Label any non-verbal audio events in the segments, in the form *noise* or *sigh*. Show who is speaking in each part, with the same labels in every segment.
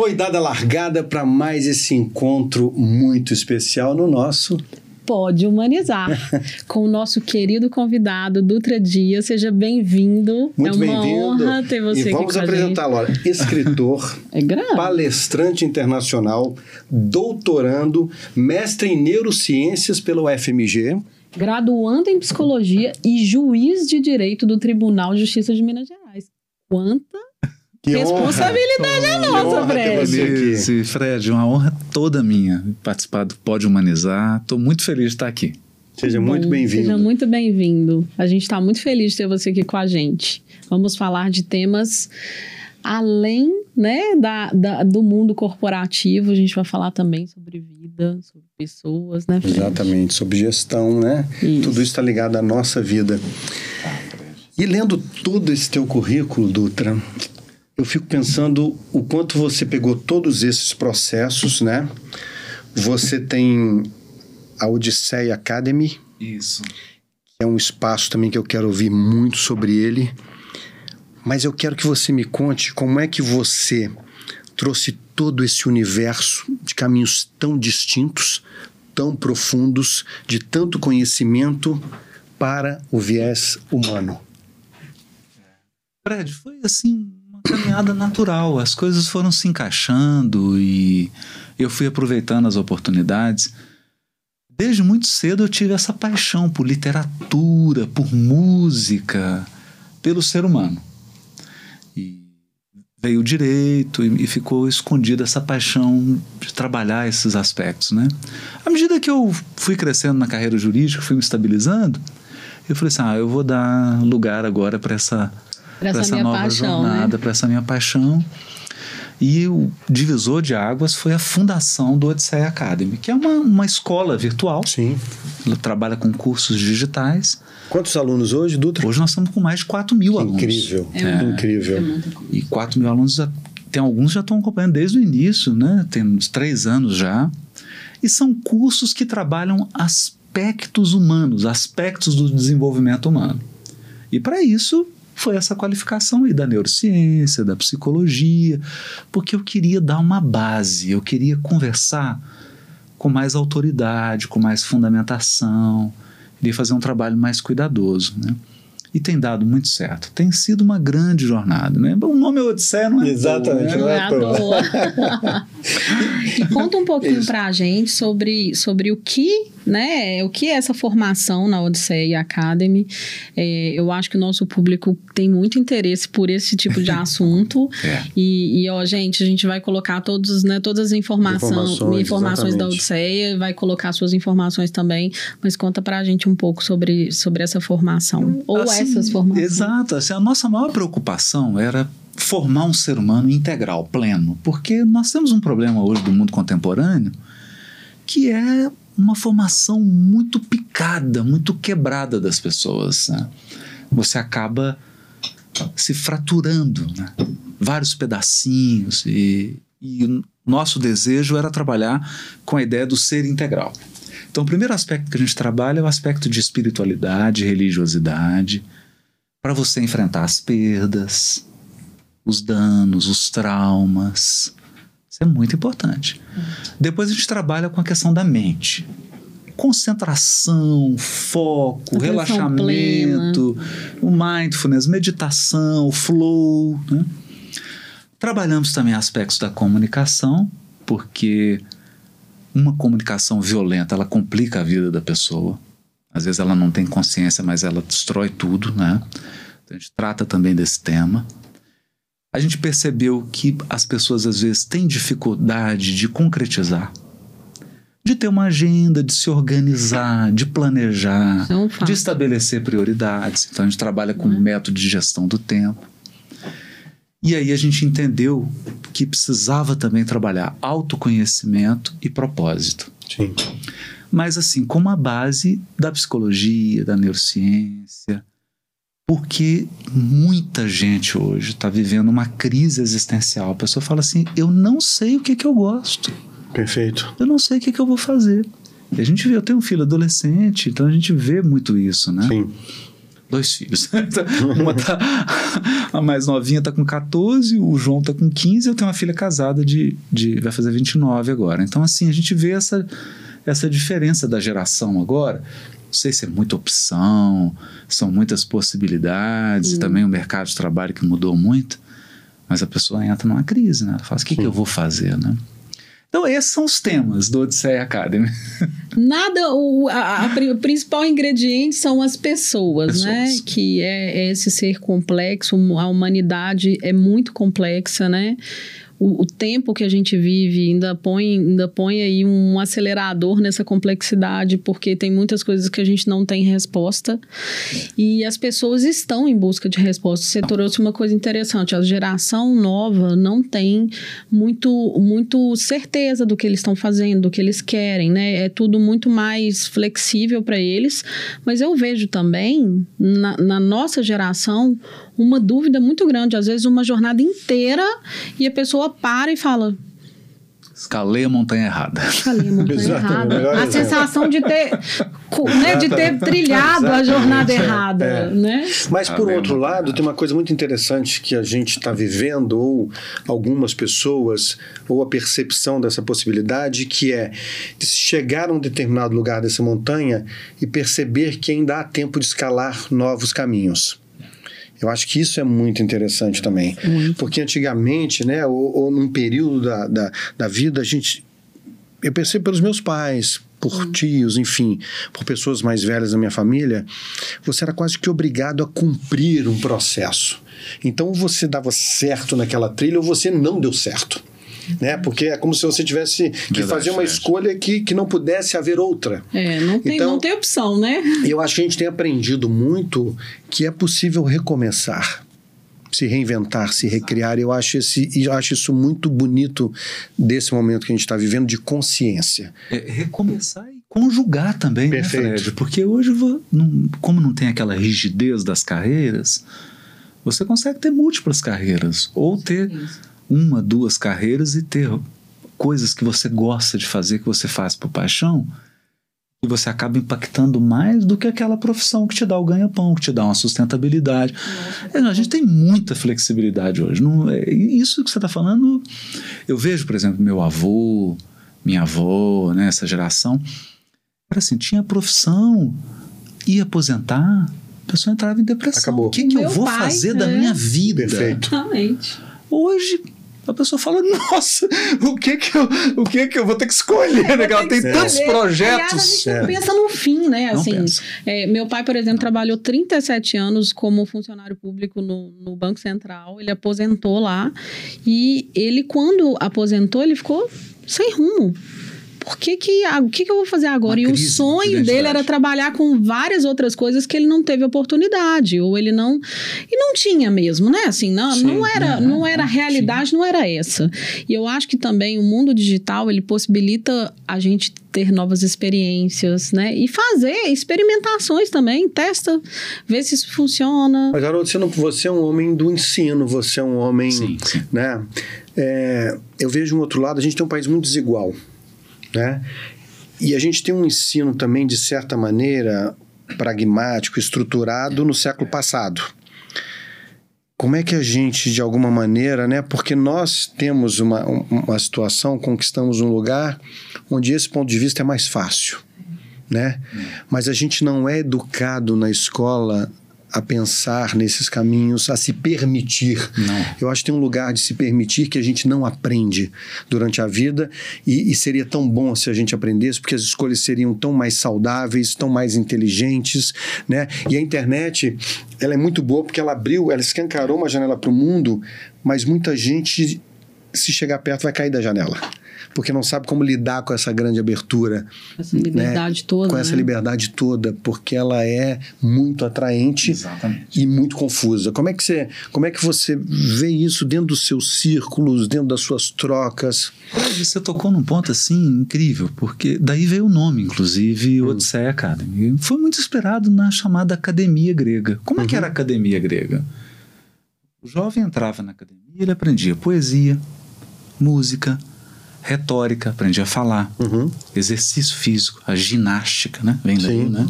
Speaker 1: Foi dada a largada para mais esse encontro muito especial no nosso
Speaker 2: Pode Humanizar, *laughs* com o nosso querido convidado, Dutra Dias. Seja bem-vindo.
Speaker 1: Muito
Speaker 2: é uma
Speaker 1: bem-vindo.
Speaker 2: honra ter você
Speaker 1: e
Speaker 2: aqui
Speaker 1: vamos apresentar, Laura, escritor, *laughs*
Speaker 2: É
Speaker 1: palestrante internacional, doutorando, mestre em neurociências pelo FMG.
Speaker 2: Graduando em Psicologia e juiz de Direito do Tribunal de Justiça de Minas Gerais. Quanta
Speaker 1: Que
Speaker 2: responsabilidade é nossa,
Speaker 1: honra ter
Speaker 2: Fred.
Speaker 1: você aqui.
Speaker 3: Esse, Fred, uma honra toda minha participar do Pode Humanizar. Estou muito feliz de estar aqui.
Speaker 1: Seja muito bem-vindo.
Speaker 2: Seja muito bem-vindo. A gente está muito feliz de ter você aqui com a gente. Vamos falar de temas além né, da, da- do mundo corporativo. A gente vai falar também sobre vida, sobre pessoas, né, Fred?
Speaker 1: Exatamente, sobre gestão, né?
Speaker 2: Isso.
Speaker 1: Tudo isso está ligado à nossa vida. E lendo todo esse teu currículo, Dutra, eu fico pensando o quanto você pegou todos esses processos, né? Você tem a Odisseia Academy,
Speaker 3: Isso.
Speaker 1: é um espaço também que eu quero ouvir muito sobre ele. Mas eu quero que você me conte como é que você trouxe todo esse universo de caminhos tão distintos, tão profundos, de tanto conhecimento para o viés humano.
Speaker 3: Fred, foi assim uma caminhada natural. As coisas foram se encaixando e eu fui aproveitando as oportunidades. Desde muito cedo eu tive essa paixão por literatura, por música, pelo ser humano. E veio o direito e, ficou escondida essa paixão de trabalhar esses aspectos, né? À medida que eu fui crescendo na carreira jurídica, fui me estabilizando, eu falei assim, ah, eu vou dar lugar agora para essa para
Speaker 2: essa
Speaker 3: essa
Speaker 2: minha
Speaker 3: nova
Speaker 2: paixão, né?
Speaker 3: jornada, para essa minha paixão. E o divisor de águas foi a fundação do Odisseia Academy, que é uma, uma escola virtual.
Speaker 1: Sim.
Speaker 3: Ela trabalha com cursos digitais.
Speaker 1: Quantos alunos hoje, Dutra?
Speaker 3: Hoje nós estamos com mais de 4 mil alunos.
Speaker 1: Incrível,
Speaker 2: É.
Speaker 1: incrível.
Speaker 3: E 4 mil alunos, já- tem alguns que já estão acompanhando desde o início, né? Tem uns três anos já. E são cursos que trabalham aspectos humanos, aspectos do desenvolvimento humano. E para isso foi essa qualificação aí da neurociência, da psicologia, porque eu queria dar uma base, eu queria conversar com mais autoridade, com mais fundamentação, queria fazer um trabalho mais cuidadoso, né? E tem dado muito certo. Tem sido uma grande jornada, né? O nome é Odisseia, não é?
Speaker 1: Exatamente.
Speaker 3: à
Speaker 2: Não é
Speaker 3: né?
Speaker 2: à toa. *laughs* e conta um pouquinho pra gente sobre, sobre o que, né, o que é essa formação na Odisseia Academy. É, eu acho que o nosso público tem muito interesse por esse tipo de *laughs* assunto.
Speaker 3: É.
Speaker 2: E, e, ó, gente, a gente vai colocar todos, né, todas as informação,
Speaker 1: Informações,
Speaker 2: informações, da. Odisseia, vai colocar suas informações também, mas conta pra gente um pouco sobre, sobre essa formação. Ou
Speaker 3: Assim,
Speaker 2: essas formações.
Speaker 3: Exato. Assim, a nossa maior preocupação era formar um ser humano integral, pleno. Porque nós temos um problema hoje do mundo contemporâneo que é uma formação muito picada, muito quebrada das pessoas. né? Você acaba se fraturando, né? vários pedacinhos. E, e o nosso desejo era trabalhar com a ideia do ser integral. Então, o primeiro aspecto que a gente trabalha é o aspecto de espiritualidade, religiosidade, para você enfrentar as perdas, os danos, os traumas. Isso é muito importante. Depois a gente trabalha com a questão da mente. Concentração, foco,
Speaker 2: Atenção
Speaker 3: relaxamento, o mindfulness, meditação, o flow. né? Trabalhamos também aspectos da comunicação, porque uma comunicação violenta ela complica a vida da pessoa. Às vezes ela não tem consciência, mas ela destrói tudo, né? Então a gente trata também desse tema. A gente percebeu que as pessoas às vezes têm dificuldade de concretizar, de ter uma agenda, de se organizar, de planejar,
Speaker 2: é um
Speaker 3: de estabelecer prioridades. Então a gente trabalha com um método de gestão do tempo. E aí a gente entendeu que precisava também trabalhar autoconhecimento e propósito.
Speaker 1: Sim.
Speaker 3: Mas assim, como a base da psicologia, da neurociência, porque muita gente hoje está vivendo uma crise existencial. A pessoa fala assim: eu não sei o que, que eu gosto,
Speaker 1: Perfeito.
Speaker 3: eu não sei o que, que eu vou fazer. E a gente vê, eu tenho um filho adolescente, então a gente vê muito isso, né?
Speaker 1: Sim.
Speaker 3: Dois filhos. *laughs* uma tá, a mais novinha tá com 14, o João tá com 15, eu tenho uma filha casada de, de vai fazer 29 agora. Então, assim, a gente vê essa, essa diferença da geração agora. Não sei se é muita opção, são muitas possibilidades,
Speaker 2: Hum.
Speaker 3: também o mercado de trabalho que mudou muito, mas a pessoa entra numa crise, né? Ela fala, o que, que eu vou fazer, né? Então, esses são os temas do Odisseia Academy. *laughs*
Speaker 2: Nada, o, a, a principal ingrediente são as pessoas, né?
Speaker 3: Pessoas.
Speaker 2: Que é, é esse ser complexo, a humanidade é muito complexa, né? O, o tempo que a gente vive ainda põe, ainda põe aí um acelerador nessa complexidade, porque tem muitas coisas que a gente não tem resposta. E as pessoas estão em busca de respostas. Você trouxe uma coisa interessante: a geração nova não tem muito, muito certeza do que eles estão fazendo, do que eles querem, né? É tudo muito mais flexível para eles. Mas eu vejo também, na, na nossa geração, uma dúvida muito grande. Às vezes, uma jornada inteira e a pessoa para e fala:
Speaker 3: Escalei a montanha errada.
Speaker 2: Falei a montanha
Speaker 1: Exatamente,
Speaker 2: errada. A
Speaker 1: exemplo.
Speaker 2: sensação de ter, né, de ter trilhado a jornada errada,
Speaker 1: É.
Speaker 2: né?
Speaker 1: Mas, por outro lado, tem uma coisa muito interessante que a gente está vivendo, ou algumas pessoas, ou a percepção dessa possibilidade, que é chegar a um determinado lugar dessa montanha e perceber que ainda há tempo de escalar novos caminhos. Eu acho que isso é muito interessante também. Porque antigamente, né, ou, ou num período da, da, da vida, a gente. Eu percebo pelos meus pais, por tios, enfim, por pessoas mais velhas da minha família, você era quase que obrigado a cumprir um processo. Então, ou você dava certo naquela trilha ou você não deu certo. Né? Porque é como se você tivesse que
Speaker 3: Verdade,
Speaker 1: fazer uma
Speaker 3: verdade.
Speaker 1: escolha que, que não pudesse haver outra.
Speaker 2: É, não tem,
Speaker 1: Então-
Speaker 2: não tem opção, né?
Speaker 1: Eu acho que a gente tem aprendido muito que é possível recomeçar, se reinventar, se recriar. Eu acho, esse, eu acho isso muito bonito desse momento que a gente está vivendo de consciência.
Speaker 3: É recomeçar e conjugar também,
Speaker 1: Perfeito.
Speaker 3: né, Fred? Porque hoje, não- como não tem aquela rigidez das carreiras, você consegue ter múltiplas carreiras. Ou ter uma, duas carreiras e ter coisas que você gosta de fazer, que você faz por paixão, e você acaba impactando mais do que aquela profissão que te dá o ganha-pão, que te dá uma sustentabilidade. É, a gente tem muita flexibilidade hoje. Não, é, isso que você está falando, eu vejo, por exemplo, meu avô, minha avó, né, essa geração, era assim, tinha profissão, ia aposentar, a pessoa entrava em depressão.
Speaker 1: Acabou.
Speaker 3: O que, que eu vou
Speaker 2: pai,
Speaker 3: fazer da
Speaker 2: é.
Speaker 3: minha vida?
Speaker 1: Perfeito.
Speaker 2: Exatamente.
Speaker 3: Hoje a pessoa fala, nossa, o que que eu, o que que eu vou ter que escolher? Né? Ela tem tantos
Speaker 2: escolher. Aliás, a
Speaker 3: projetos.
Speaker 2: gente não pensa no fim, né? Assim, é, meu pai, por exemplo, trabalhou 37 anos como funcionário público no, no Banco Central. Ele aposentou lá. E ele, quando aposentou, ele ficou sem rumo. Por que que, o que que eu vou fazer agora?
Speaker 3: Uma
Speaker 2: e o sonho dele era trabalhar com várias outras coisas que ele não teve oportunidade. Ou ele não... E não tinha mesmo, né? Assim, não,
Speaker 1: Sim,
Speaker 2: não era,
Speaker 3: né?
Speaker 2: não era a realidade, não era essa. E eu acho que também o mundo digital, ele possibilita a gente ter novas experiências, né? E fazer experimentações também, testa, vê se isso funciona.
Speaker 1: Mas, Haroldo, você, não, você é um homem do ensino, você é um homem.
Speaker 3: Sim, sim.
Speaker 1: Né? É, eu vejo um outro lado, a gente tem um país muito desigual. Né? E a gente tem um ensino também, de certa maneira, pragmático, estruturado no século passado. Como é que a gente, de alguma maneira, né? Porque nós temos uma, um- uma situação, conquistamos um lugar onde esse ponto de vista é mais fácil, né? Mas a gente não é educado na escola a pensar nesses caminhos, a se permitir.
Speaker 3: Não.
Speaker 1: Eu acho que tem um lugar de se permitir que a gente não aprende durante a vida e, e seria tão bom se a gente aprendesse, porque as escolhas seriam tão mais saudáveis, tão mais inteligentes, né? E a internet, ela é muito boa porque ela abriu, ela escancarou uma janela para o mundo, mas muita gente, se chegar perto, vai cair da janela. Porque não sabe como lidar com essa grande abertura,
Speaker 2: Essa liberdade toda.
Speaker 1: com essa
Speaker 2: né?
Speaker 1: liberdade toda, porque ela é muito atraente
Speaker 3: Exatamente.
Speaker 1: e muito confusa. Como é que você, como é que você vê isso dentro dos seus círculos, dentro das suas trocas?
Speaker 3: Você tocou num ponto assim incrível, porque daí veio o nome, inclusive,
Speaker 1: Hum.
Speaker 3: Odisseia Academy. Foi muito esperado na chamada academia grega. Como é que
Speaker 1: Uhum.
Speaker 3: era a academia grega? O jovem entrava na academia e ele aprendia poesia, música, retórica, aprendia a falar,
Speaker 1: Uhum.
Speaker 3: exercício físico, a ginástica, né? Vem daí,
Speaker 1: Sim.
Speaker 3: né?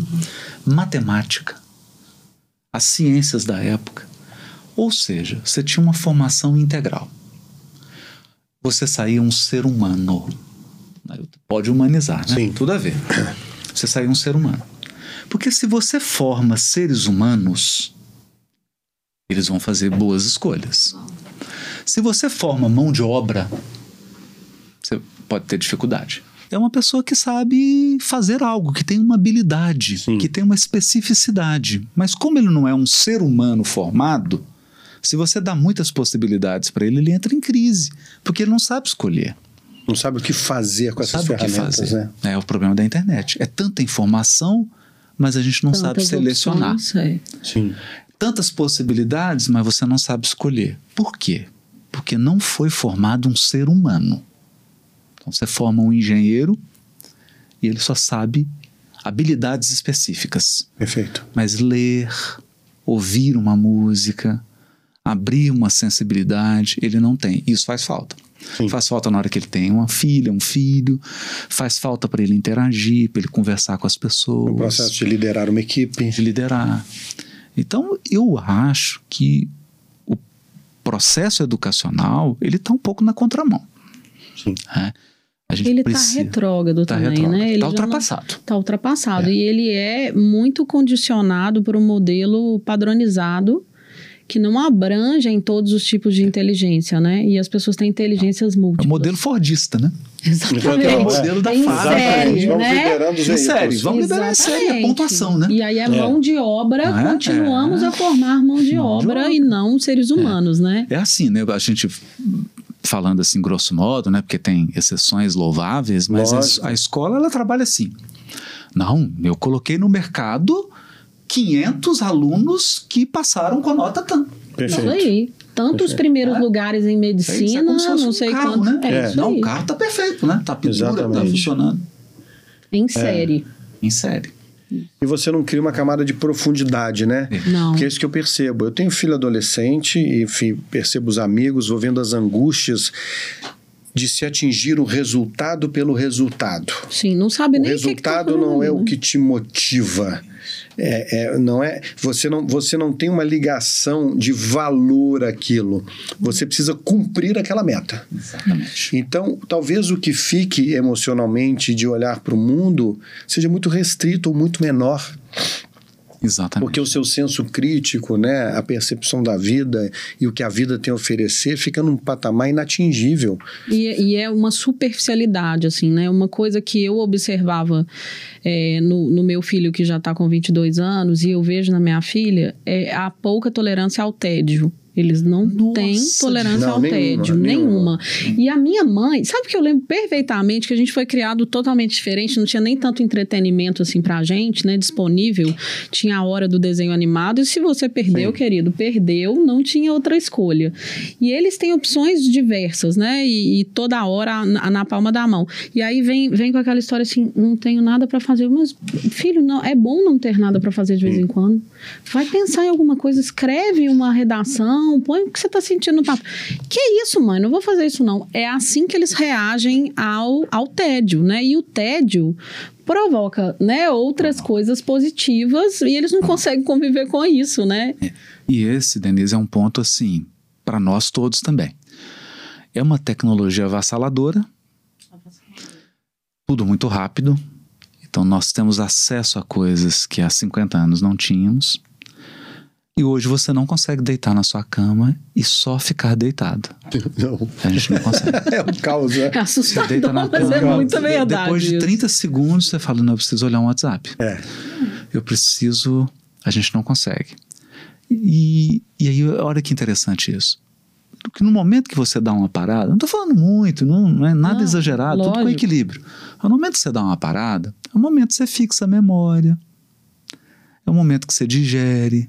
Speaker 3: Matemática. as ciências da época. Ou seja, você tinha uma formação integral. Você saía um ser humano. Pode humanizar, né?
Speaker 1: Sim.
Speaker 3: Tudo a ver. *clears throat* Você saía um ser humano. Porque se você forma seres humanos, eles vão fazer boas escolhas. Se você forma mão de obra, pode ter dificuldade. É uma pessoa que sabe fazer algo, que tem uma habilidade,
Speaker 1: Sim.
Speaker 3: que tem uma especificidade. Mas como ele não é um ser humano formado, se você dá muitas possibilidades para ele, ele entra em crise, porque ele não sabe escolher.
Speaker 1: Não sabe o que fazer com essas
Speaker 3: sabe o que
Speaker 1: ferramentas,
Speaker 3: fazer.
Speaker 1: né?
Speaker 3: É o problema da internet. É tanta informação, mas a gente não sabe
Speaker 2: Tantas
Speaker 3: selecionar.
Speaker 2: opções, é.
Speaker 1: Sim.
Speaker 3: Tantas possibilidades, mas você não sabe escolher. Por quê? Porque não foi formado um ser humano. Então você forma um engenheiro e ele só sabe habilidades específicas.
Speaker 1: Perfeito.
Speaker 3: Mas ler, ouvir uma música, abrir uma sensibilidade, ele não tem. Isso faz falta.
Speaker 1: Sim.
Speaker 3: Faz falta na hora que ele tem uma filha, um filho, faz falta para ele interagir, para ele conversar com as pessoas
Speaker 1: O processo de liderar uma equipe.
Speaker 3: de liderar. Então, eu acho que o processo educacional ele está um pouco na contramão.
Speaker 1: Sim.
Speaker 3: né? A gente
Speaker 2: Ele está
Speaker 3: precisa.
Speaker 2: retrógrado
Speaker 3: tá
Speaker 2: também,
Speaker 3: retrógrado.
Speaker 2: né? Ele
Speaker 3: Tá
Speaker 2: já não-
Speaker 3: ultrapassado.
Speaker 2: Está ultrapassado.
Speaker 3: É.
Speaker 2: E ele é muito condicionado por um modelo padronizado que não abrange em todos os tipos de inteligência, né? E as pessoas têm inteligências
Speaker 3: É o
Speaker 2: múltiplas.
Speaker 3: modelo fordista, né?
Speaker 2: Exatamente.
Speaker 3: É o modelo da fábrica.
Speaker 2: série,
Speaker 1: Vamos
Speaker 2: né?
Speaker 1: liderando os
Speaker 3: Em série, vamos liberar em série a pontuação, né?
Speaker 2: E aí é mão de obra,
Speaker 3: é?
Speaker 2: continuamos
Speaker 3: É.
Speaker 2: a formar mão de,
Speaker 3: Mão de
Speaker 2: obra,
Speaker 3: obra.
Speaker 2: e não seres humanos, né?
Speaker 3: É assim, né? A gente falando assim grosso modo, né? Porque tem exceções louváveis, mas
Speaker 1: Lógico.
Speaker 3: a, a escola ela trabalha assim. Não, eu coloquei no mercado 500 alunos que passaram com nota tanto.
Speaker 2: Isso
Speaker 1: Perfeito.
Speaker 2: aí. Tanto os primeiros
Speaker 3: É.
Speaker 2: lugares em
Speaker 3: É
Speaker 2: medicina,
Speaker 3: é
Speaker 2: não
Speaker 3: um
Speaker 2: sei
Speaker 3: carro,
Speaker 2: quanto.
Speaker 3: né?
Speaker 2: É,
Speaker 1: É.
Speaker 2: isso
Speaker 3: Não, o carro tá perfeito, né? Tá pintura, tá
Speaker 1: Exatamente.
Speaker 3: funcionando.
Speaker 2: Em série.
Speaker 3: Em série.
Speaker 1: E você não cria uma camada de profundidade, né?
Speaker 2: Não.
Speaker 1: Porque é isso que eu percebo. Eu tenho filho adolescente e, enfim, percebo os amigos, vou vendo as angústias de se atingir o resultado pelo resultado.
Speaker 2: Sim, não sabe
Speaker 1: O
Speaker 2: nem o que que tá
Speaker 1: resultado não é
Speaker 2: falando,
Speaker 1: o que te motiva. É, é- não é você não você não tem uma ligação de valor àquilo. Você precisa cumprir aquela meta.
Speaker 3: Exatamente.
Speaker 1: Então, talvez o que fique emocionalmente de olhar para o mundo seja muito restrito ou muito menor,
Speaker 3: Exatamente.
Speaker 1: porque o seu senso crítico, né, a percepção da vida e o que a vida tem a oferecer fica num patamar inatingível.
Speaker 2: E, e é uma superficialidade, assim, né? Uma coisa que eu observava é, no, no meu filho, que já está com 22 anos, e eu vejo na minha filha, é a pouca tolerância ao tédio. Eles não
Speaker 3: Nossa,
Speaker 2: têm tolerância
Speaker 1: não,
Speaker 2: ao
Speaker 1: nenhuma,
Speaker 2: tédio,
Speaker 1: nenhuma.
Speaker 2: nenhuma. E a minha mãe, sabe que eu lembro perfeitamente que a gente foi criado totalmente diferente, não tinha nem tanto entretenimento assim pra gente, né, disponível. Tinha a hora do desenho animado e se você perdeu,
Speaker 1: Sim.
Speaker 2: querido, perdeu, não tinha outra escolha. E eles têm opções diversas, né? E, e toda hora na, na palma da mão. E aí vem, vem com aquela história assim, não tenho nada pra fazer, mas filho, não, é bom não ter nada pra fazer de vez em quando. Vai pensar em alguma coisa, escreve uma redação, põe o que você tá sentindo no papo. Que isso, mãe? Não vou fazer isso, não. É assim que eles reagem ao, ao tédio, né? E o tédio provoca, né, outras coisas positivas e eles não conseguem conviver com isso, né?
Speaker 3: E esse, Denise, é um ponto assim, para nós todos também. É uma tecnologia avassaladora, tudo muito rápido. Então nós temos acesso a coisas que há 50 anos não tínhamos. E hoje você não consegue deitar na sua cama e só ficar deitado. *laughs*
Speaker 1: Não.
Speaker 3: A gente não consegue. *laughs*
Speaker 1: É um caos, né?
Speaker 2: É assustador,
Speaker 3: deita na
Speaker 2: mas é
Speaker 3: cama,
Speaker 2: muito verdade.
Speaker 3: Depois de
Speaker 2: isso.
Speaker 3: 30 segundos, você fala: Não, eu preciso olhar um WhatsApp.
Speaker 1: É.
Speaker 3: Eu preciso. A gente não consegue. E, e aí, olha que interessante isso. Porque no momento que você dá uma parada, não estou falando muito, não, não é nada
Speaker 2: Não,
Speaker 3: exagerado, tudo com
Speaker 2: lógico.
Speaker 3: Equilíbrio. No momento que você dá uma parada, é o momento que você fixa a memória, é o momento que você digere,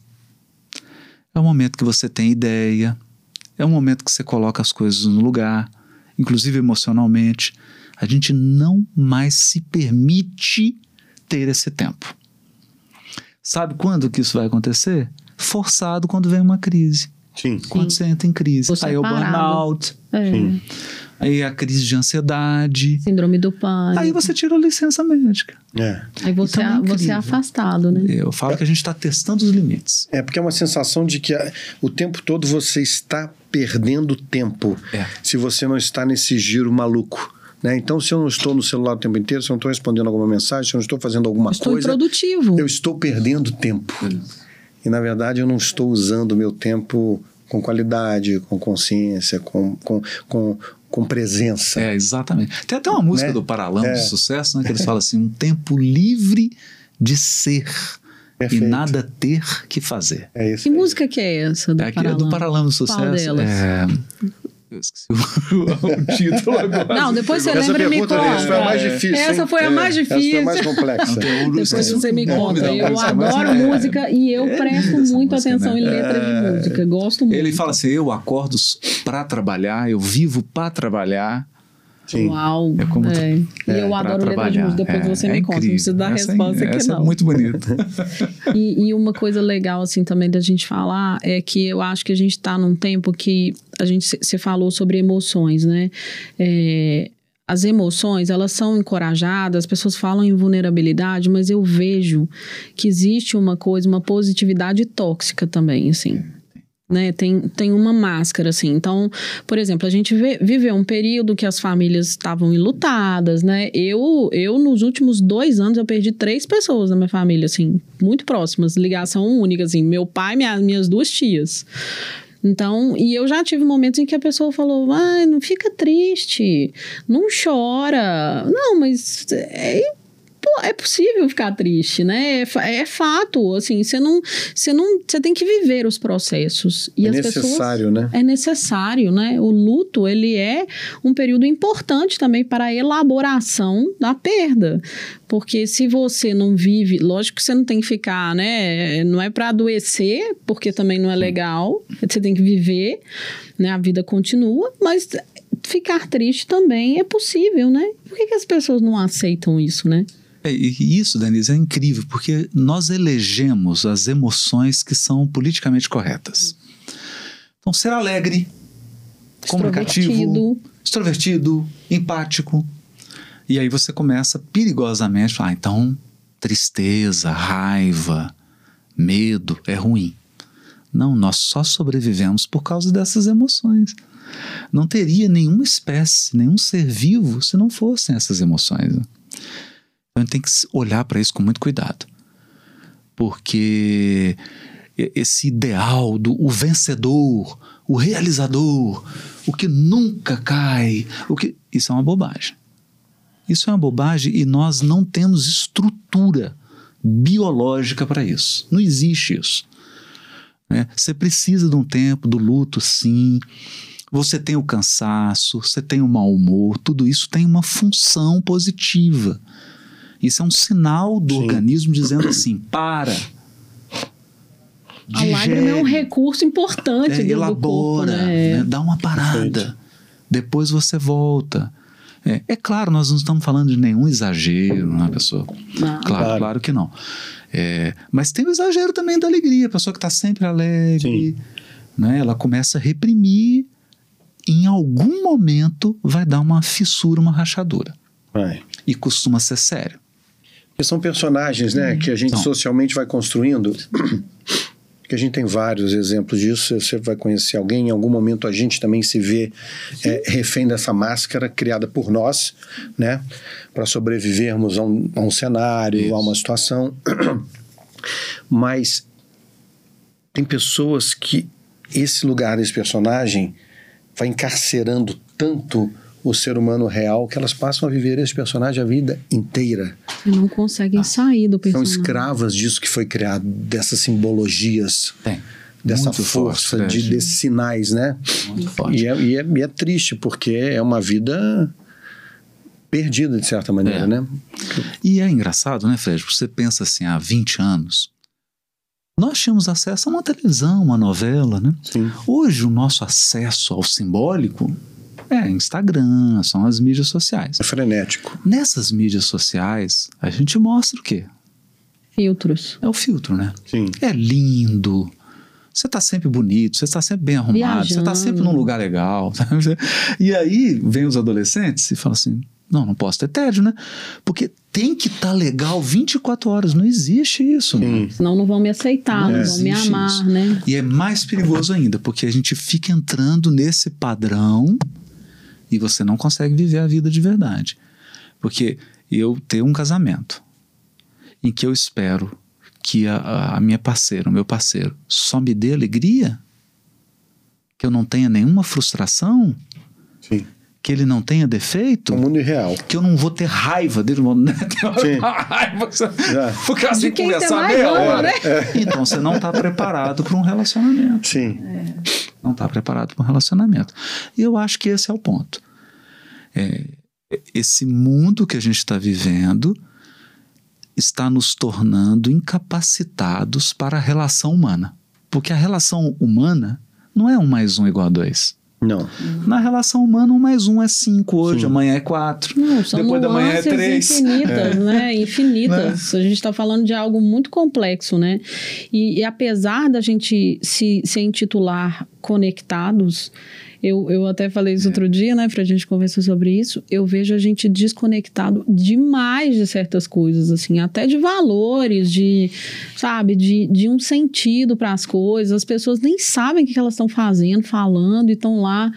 Speaker 3: é o momento que você tem ideia, é o momento que você coloca as coisas no lugar, inclusive emocionalmente. A gente não mais se permite ter esse tempo. Sabe quando que isso vai acontecer? Forçado quando vem uma crise.
Speaker 1: Sim.
Speaker 3: Quando você entra em crise.
Speaker 2: Você
Speaker 3: Aí é o burnout.
Speaker 2: É.
Speaker 1: Sim.
Speaker 3: Aí a crise de ansiedade.
Speaker 2: Síndrome do pânico.
Speaker 3: Aí você tira a licença médica.
Speaker 1: É.
Speaker 2: Aí você,
Speaker 3: Então, é
Speaker 2: é, você é afastado, né?
Speaker 3: Eu falo que a gente está testando os limites.
Speaker 1: É porque é uma sensação de que o tempo todo você está perdendo tempo
Speaker 3: É.
Speaker 1: se você não está nesse giro maluco. Né? Então, se eu não estou no celular o tempo inteiro, se eu não estou respondendo alguma mensagem, se eu não estou fazendo alguma
Speaker 2: Estou
Speaker 1: coisa,
Speaker 2: improdutivo.
Speaker 1: eu estou perdendo tempo. E, na verdade, eu não estou usando o meu tempo com qualidade, com consciência, com, com, com, com presença.
Speaker 3: É, exatamente. Tem até uma música
Speaker 1: Né?
Speaker 3: do Paralama
Speaker 1: É.
Speaker 3: de sucesso, né? Que eles falam assim: um tempo livre de ser
Speaker 1: Perfeito.
Speaker 3: e nada ter que fazer.
Speaker 1: É isso.
Speaker 2: Que
Speaker 1: aí.
Speaker 2: música que é essa do
Speaker 3: É, aqui, é do
Speaker 2: Paralama?
Speaker 3: Paralama do Sucesso.
Speaker 2: Qual delas?
Speaker 3: É, eu esqueci *laughs* o, título agora.
Speaker 2: Não, depois você lembra e me
Speaker 1: pergunta essa foi a
Speaker 2: conta.
Speaker 1: mais difícil.
Speaker 2: Essa
Speaker 1: hein?
Speaker 2: foi a
Speaker 1: É,
Speaker 2: mais
Speaker 1: Essa foi a
Speaker 2: difícil.
Speaker 1: mais complexa.
Speaker 2: Depois você me conta. Eu adoro
Speaker 3: é-
Speaker 2: música e eu
Speaker 3: é
Speaker 2: presto muito
Speaker 3: música,
Speaker 2: atenção
Speaker 3: né?
Speaker 2: em letra de música. Gosto muito.
Speaker 3: Ele fala assim: eu acordo para trabalhar, eu vivo para trabalhar.
Speaker 1: Sim.
Speaker 2: Uau.
Speaker 3: É como tu-
Speaker 2: é. E eu adoro letra de
Speaker 3: trabalhar.
Speaker 2: música. Depois
Speaker 3: É,
Speaker 2: você
Speaker 3: é
Speaker 2: me conta. Não precisa dar
Speaker 3: Essa é-
Speaker 2: resposta aqui,
Speaker 3: essa
Speaker 2: não.
Speaker 3: é muito bonita. *laughs*
Speaker 2: E, e uma coisa legal, assim, também da gente falar é que eu acho que a gente está num tempo que a gente você falou sobre emoções, né? É, as emoções, elas são encorajadas, as pessoas falam em vulnerabilidade, mas eu vejo que existe uma coisa, uma positividade tóxica também, assim. Né, tem, tem uma máscara, assim. Então, por exemplo, a gente vê, viveu um período que as famílias estavam enlutadas, né? Eu, eu, nos últimos dois anos, eu perdi três pessoas na minha família, assim, muito próximas, ligação única, assim, meu pai e minha, minhas duas tias. Então, e eu já tive momentos em que a pessoa falou: ai, não fica triste, não chora. Não, mas é, é possível ficar triste, né? É, é fato, assim, você não, você não, você tem que viver os processos. E
Speaker 1: É necessário,
Speaker 2: pessoas,
Speaker 1: né?
Speaker 2: É necessário, né? O luto, ele é um período importante também para a elaboração da perda. Porque se você não vive, lógico que você não tem que ficar, né? Não é para adoecer, porque também não é legal. Você tem que viver, né? A vida continua, mas ficar triste também é possível, né? Por que, que as pessoas não aceitam isso, né?
Speaker 3: É, e isso, Denise, é incrível, porque nós elegemos as emoções que são politicamente corretas. Então, ser alegre, comunicativo,
Speaker 2: Extrovertido.
Speaker 3: extrovertido, empático. E aí você começa perigosamente a falar, ah, então, tristeza, raiva, medo é ruim. Não, nós só sobrevivemos por causa dessas emoções. Não teria nenhuma espécie, nenhum ser vivo se não fossem essas emoções. Então a gente tem que olhar para isso com muito cuidado. Porque esse ideal do o vencedor, o realizador, o que nunca cai, o que isso é uma bobagem. Isso é uma bobagem e nós não temos estrutura biológica para isso. Não existe isso. né? Você precisa de um tempo do luto, sim. Você tem o cansaço, você tem o mau humor, tudo isso tem uma função positiva. Isso é um sinal do
Speaker 1: Sim.
Speaker 3: organismo dizendo assim: para.
Speaker 2: A lágrima é um
Speaker 3: digere,
Speaker 2: recurso importante
Speaker 3: é,
Speaker 2: do, do corpo,
Speaker 3: elabora,
Speaker 2: né?
Speaker 3: né? dá uma parada. Depois você volta. É, é claro, nós não estamos falando de nenhum exagero na pessoa.
Speaker 2: Não.
Speaker 3: Claro,
Speaker 1: Claro.
Speaker 3: claro que não. É, mas tem o exagero também da alegria. A pessoa que está sempre alegre, né, ela começa a reprimir. Em algum momento vai dar uma fissura, uma rachadura.
Speaker 1: Vai.
Speaker 3: E costuma ser sério.
Speaker 1: São personagens, né, que a gente socialmente vai construindo. *clears throat* Que a gente tem vários exemplos disso. Você vai conhecer alguém, em algum momento a gente também se vê é, refém dessa máscara criada por nós, né, para sobrevivermos a um, a um cenário,
Speaker 3: Isso.
Speaker 1: a uma situação. *clears throat* Mas tem pessoas que esse lugar desse personagem vai encarcerando tanto o ser humano real que elas passam a viver esse personagem a vida inteira.
Speaker 2: E não conseguem sair do
Speaker 1: São
Speaker 2: personagem.
Speaker 1: escravas disso que foi criado, dessas simbologias,
Speaker 3: Tem.
Speaker 1: dessa
Speaker 3: Muito
Speaker 1: força,
Speaker 3: forte,
Speaker 1: de,
Speaker 3: né?
Speaker 1: desses sinais, né?
Speaker 3: Muito forte.
Speaker 1: E é, e, é, e é triste, porque é uma vida perdida, de certa maneira,
Speaker 3: É.
Speaker 1: né?
Speaker 3: E é engraçado, né, Fred? Você pensa assim, há 20 anos, nós tínhamos acesso a uma televisão, uma novela, né?
Speaker 1: Sim.
Speaker 3: Hoje o nosso acesso ao simbólico é Instagram, são as mídias sociais.
Speaker 1: É frenético.
Speaker 3: Nessas mídias sociais, a gente mostra o quê?
Speaker 2: Filtros.
Speaker 3: É o filtro, né?
Speaker 1: Sim.
Speaker 3: É lindo, Você está sempre bonito, você está sempre bem arrumado, você está sempre num
Speaker 2: Viajando.
Speaker 3: lugar legal. *laughs* sabe? E aí vem os adolescentes e falam assim: não, não posso ter tédio, né? Porque tem que estar legal 24 horas. Não existe isso.
Speaker 1: Sim.
Speaker 2: Senão não vão me aceitar,
Speaker 3: Não
Speaker 2: não, vão me amar,
Speaker 3: isso.
Speaker 2: né?
Speaker 3: E é mais perigoso ainda, porque a gente fica entrando nesse padrão e você não consegue viver a vida de verdade. Porque eu tenho um casamento em que eu espero que a, a- minha parceira, o meu parceiro, só me dê alegria, que eu não tenha nenhuma frustração. Que ele não tenha defeito,
Speaker 1: É um mundo irreal.
Speaker 3: que eu não vou ter raiva dele, vou né? ter uma
Speaker 1: Sim.
Speaker 3: raiva,
Speaker 1: É.
Speaker 3: porque assim
Speaker 2: De quem
Speaker 3: conversar hora.
Speaker 2: né?
Speaker 3: Então você não está preparado para um relacionamento
Speaker 1: Sim.
Speaker 3: não está preparado para um relacionamento. E eu acho que esse é o ponto. É, esse mundo que a gente está vivendo está nos tornando incapacitados para a relação humana. Porque a relação humana não é um mais um igual a dois.
Speaker 1: Não.
Speaker 3: Na relação humana, um mais um é cinco hoje,
Speaker 1: Sim.
Speaker 3: amanhã é quatro.
Speaker 2: Não, são
Speaker 3: Depois da manhã é três.
Speaker 2: infinitas, né? Infinitas. A gente está falando de algo muito complexo, né? E, e apesar da gente se, se intitular conectados, eu, eu até falei
Speaker 3: É.
Speaker 2: isso outro dia, né? Pra gente conversar sobre isso. Eu vejo a gente desconectado demais de certas coisas, assim, até de valores, de, sabe, de, de um sentido para as coisas. As pessoas nem sabem o que elas estão fazendo, falando e estão lá é,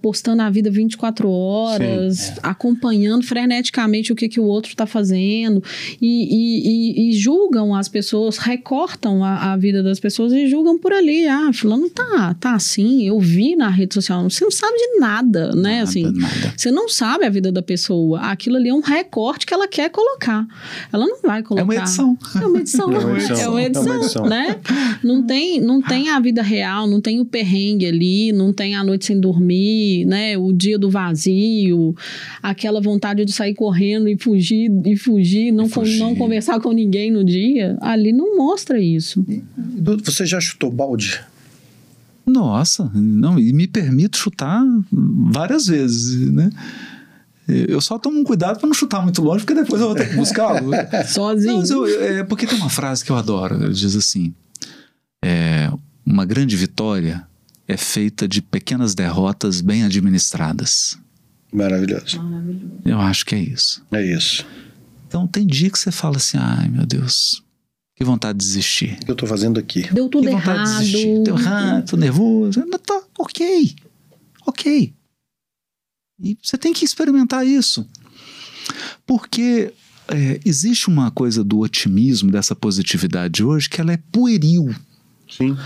Speaker 2: postando a vida 24 horas, acompanhando freneticamente o que, que o outro está fazendo e, e- e- julgam as pessoas, recortam a, a vida das pessoas e julgam por ali. Ah, fulano tá, tá assim, eu vi na rede social. Você não sabe de nada, né?
Speaker 3: Nada,
Speaker 2: assim,
Speaker 3: nada.
Speaker 2: você não sabe a vida da pessoa. Aquilo ali é um recorte que ela quer colocar. Ela não vai colocar.
Speaker 3: É uma edição.
Speaker 2: É uma edição, *laughs*
Speaker 1: É uma edição,
Speaker 2: é uma
Speaker 1: é
Speaker 2: edição,
Speaker 1: uma edição.
Speaker 2: né? Não tem, não tem a vida real, não tem o perrengue ali, não tem a noite sem dormir, né? O dia do vazio, aquela vontade de sair correndo e fugir e fugir, não,
Speaker 3: E fugir.
Speaker 2: não conversar com ninguém no dia. Ali não mostra isso.
Speaker 1: Você já chutou balde?
Speaker 3: Nossa, não, e me permito chutar várias vezes, né? Eu só tomo um cuidado para não chutar muito longe, porque depois eu vou ter que buscar. *laughs*
Speaker 2: Sozinho.
Speaker 3: Não, eu- é porque tem uma frase que eu adoro. Ele diz assim: é, uma grande vitória é feita de pequenas derrotas bem administradas.
Speaker 1: Maravilhoso.
Speaker 2: Maravilhoso.
Speaker 3: Eu acho que é isso.
Speaker 1: É isso.
Speaker 3: Então tem dia que você fala assim: ai meu Deus, que vontade de desistir.
Speaker 1: O que eu tô fazendo aqui?
Speaker 2: Deu tudo
Speaker 3: que vontade de
Speaker 2: errado.
Speaker 3: desistir. Deu errado, tô nervoso. Não, tá, ok. Ok. E você tem que experimentar isso. Porque é, existe uma coisa do otimismo, dessa positividade hoje, que ela é pueril.
Speaker 1: Sim.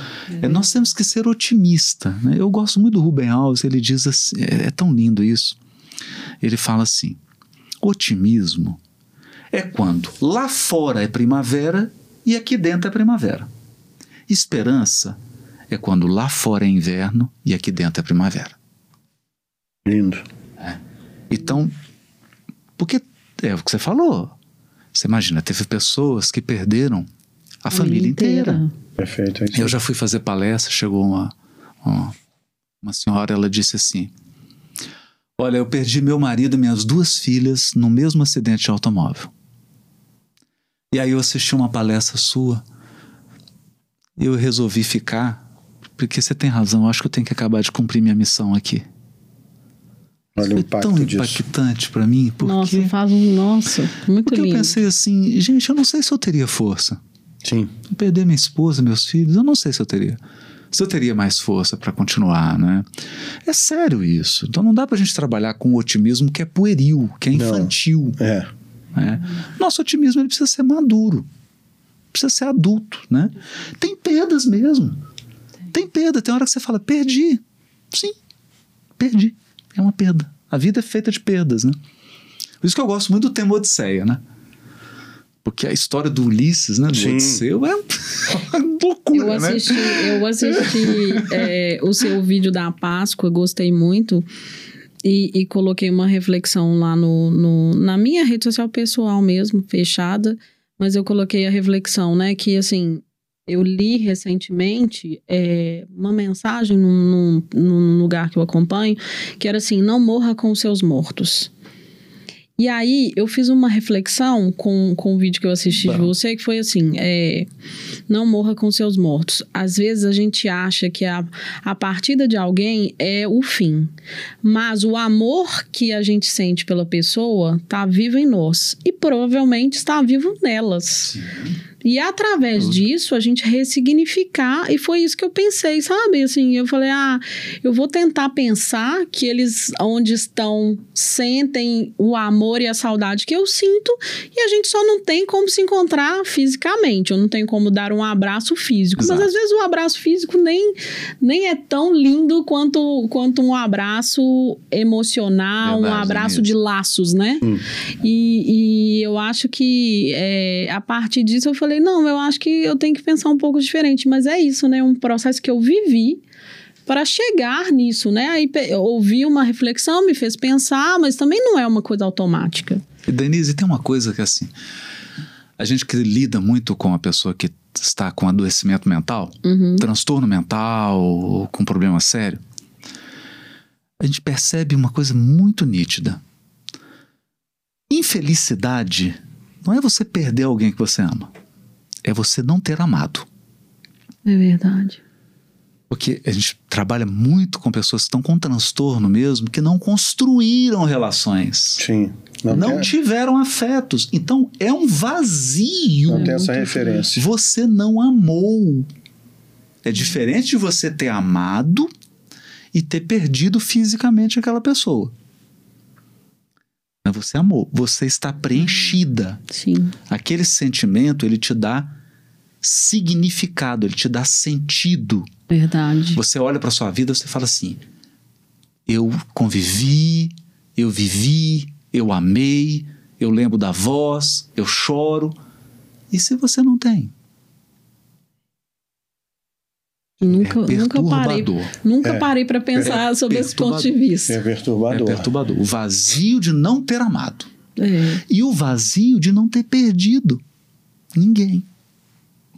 Speaker 3: É, nós temos que ser otimista. né? Eu gosto muito do Ruben Alves, ele diz assim, é, é tão lindo isso. Ele fala assim: otimismo é quando lá fora é primavera e aqui dentro é primavera. Esperança é quando lá fora é inverno e aqui dentro é primavera.
Speaker 1: Lindo.
Speaker 3: Então, porque é o que você falou. Você imagina, teve pessoas que perderam a família inteira.
Speaker 1: Perfeito. É.
Speaker 3: Eu já fui fazer palestra, chegou uma, uma, uma senhora, ela disse assim: Olha, eu perdi meu marido e minhas duas filhas no mesmo acidente de automóvel. E aí eu assisti uma palestra sua, eu resolvi ficar, porque você tem razão, eu acho que eu tenho que acabar de cumprir minha missão aqui.
Speaker 1: Olha o
Speaker 3: Foi
Speaker 1: impacto
Speaker 3: tão
Speaker 1: disso.
Speaker 3: impactante para mim, porque,
Speaker 2: Nossa, faz um. Nossa, muito
Speaker 3: porque eu
Speaker 2: lindo.
Speaker 3: pensei assim, gente, eu não sei se eu teria força.
Speaker 1: Sim.
Speaker 3: Eu perder minha esposa, meus filhos, eu não sei se eu teria. Se eu teria mais força para continuar, né? É sério isso. Então não dá pra gente trabalhar com um otimismo que é pueril, que é
Speaker 1: Não.
Speaker 3: infantil.
Speaker 1: É.
Speaker 3: né? Nosso otimismo ele precisa ser maduro, precisa ser adulto, né? Tem perdas mesmo. Tem perda. Tem hora que você fala, perdi. Sim, perdi. É uma perda. A vida é feita de perdas, né? Por isso que eu gosto muito do tema Odisseia, né? Porque a história do Ulisses, né? Do
Speaker 1: Sim.
Speaker 3: Odisseu é *laughs* uma loucura,
Speaker 2: Eu
Speaker 3: né?
Speaker 2: assisti, eu assisti é, o seu vídeo da Páscoa, gostei muito. E, e coloquei uma reflexão lá no, no- na minha rede social pessoal mesmo, fechada. Mas eu coloquei a reflexão, né? Que assim, eu li recentemente é, uma mensagem num, num- num lugar que eu acompanho, que era assim: não morra com os seus mortos. E aí eu fiz uma reflexão com, com o vídeo que eu assisti de você, que foi assim: é, não morra com seus mortos. Às vezes a gente acha que a, a partida de alguém é o fim. Mas o amor que a gente sente pela pessoa está vivo em nós. E provavelmente está vivo nelas. Sim. E através uhum. disso a gente ressignificar, e foi isso que eu pensei, sabe? Assim, eu falei, ah, eu vou tentar pensar que eles, onde estão, sentem o amor e a saudade que eu sinto, e a gente só não tem como se encontrar fisicamente, eu não tenho como dar um abraço físico. Exato. Mas às vezes o abraço físico nem, nem é tão lindo quanto, quanto um abraço emocional, Verdade, um abraço de laços, né? Hum. E, e eu acho que é, a partir disso eu falei, falei, não, eu acho que eu tenho que pensar um pouco diferente, mas é isso, né? Um processo que eu vivi para chegar nisso, né? Aí ouvi uma reflexão, me fez pensar, mas também não é uma coisa automática.
Speaker 3: E Denise, tem uma coisa que assim, a gente que lida muito com a pessoa que está com adoecimento mental, uhum. transtorno mental ou com problema sério, a gente percebe uma coisa muito nítida. Infelicidade não é você perder alguém que você ama é você não ter amado.
Speaker 2: É verdade.
Speaker 3: Porque a gente trabalha muito com pessoas que estão com transtorno mesmo, que não construíram relações.
Speaker 1: Sim.
Speaker 3: Não, não tiveram afetos. Então é um vazio.
Speaker 1: Não tem essa referência.
Speaker 3: Você não amou. É diferente de você ter amado e ter perdido fisicamente aquela pessoa. Você amou, você está preenchida.
Speaker 2: Sim.
Speaker 3: Aquele sentimento, ele te dá significado, ele te dá sentido.
Speaker 2: Verdade.
Speaker 3: Você olha para sua vida, você fala assim: eu convivi, eu vivi, eu amei, eu lembro da voz, eu choro. E se você não tem?
Speaker 2: Nunca, é nunca parei, nunca é, parei para pensar é sobre esse ponto de vista.
Speaker 1: É perturbador.
Speaker 3: É perturbador. O vazio de não ter amado.
Speaker 2: É.
Speaker 3: E o vazio de não ter perdido ninguém.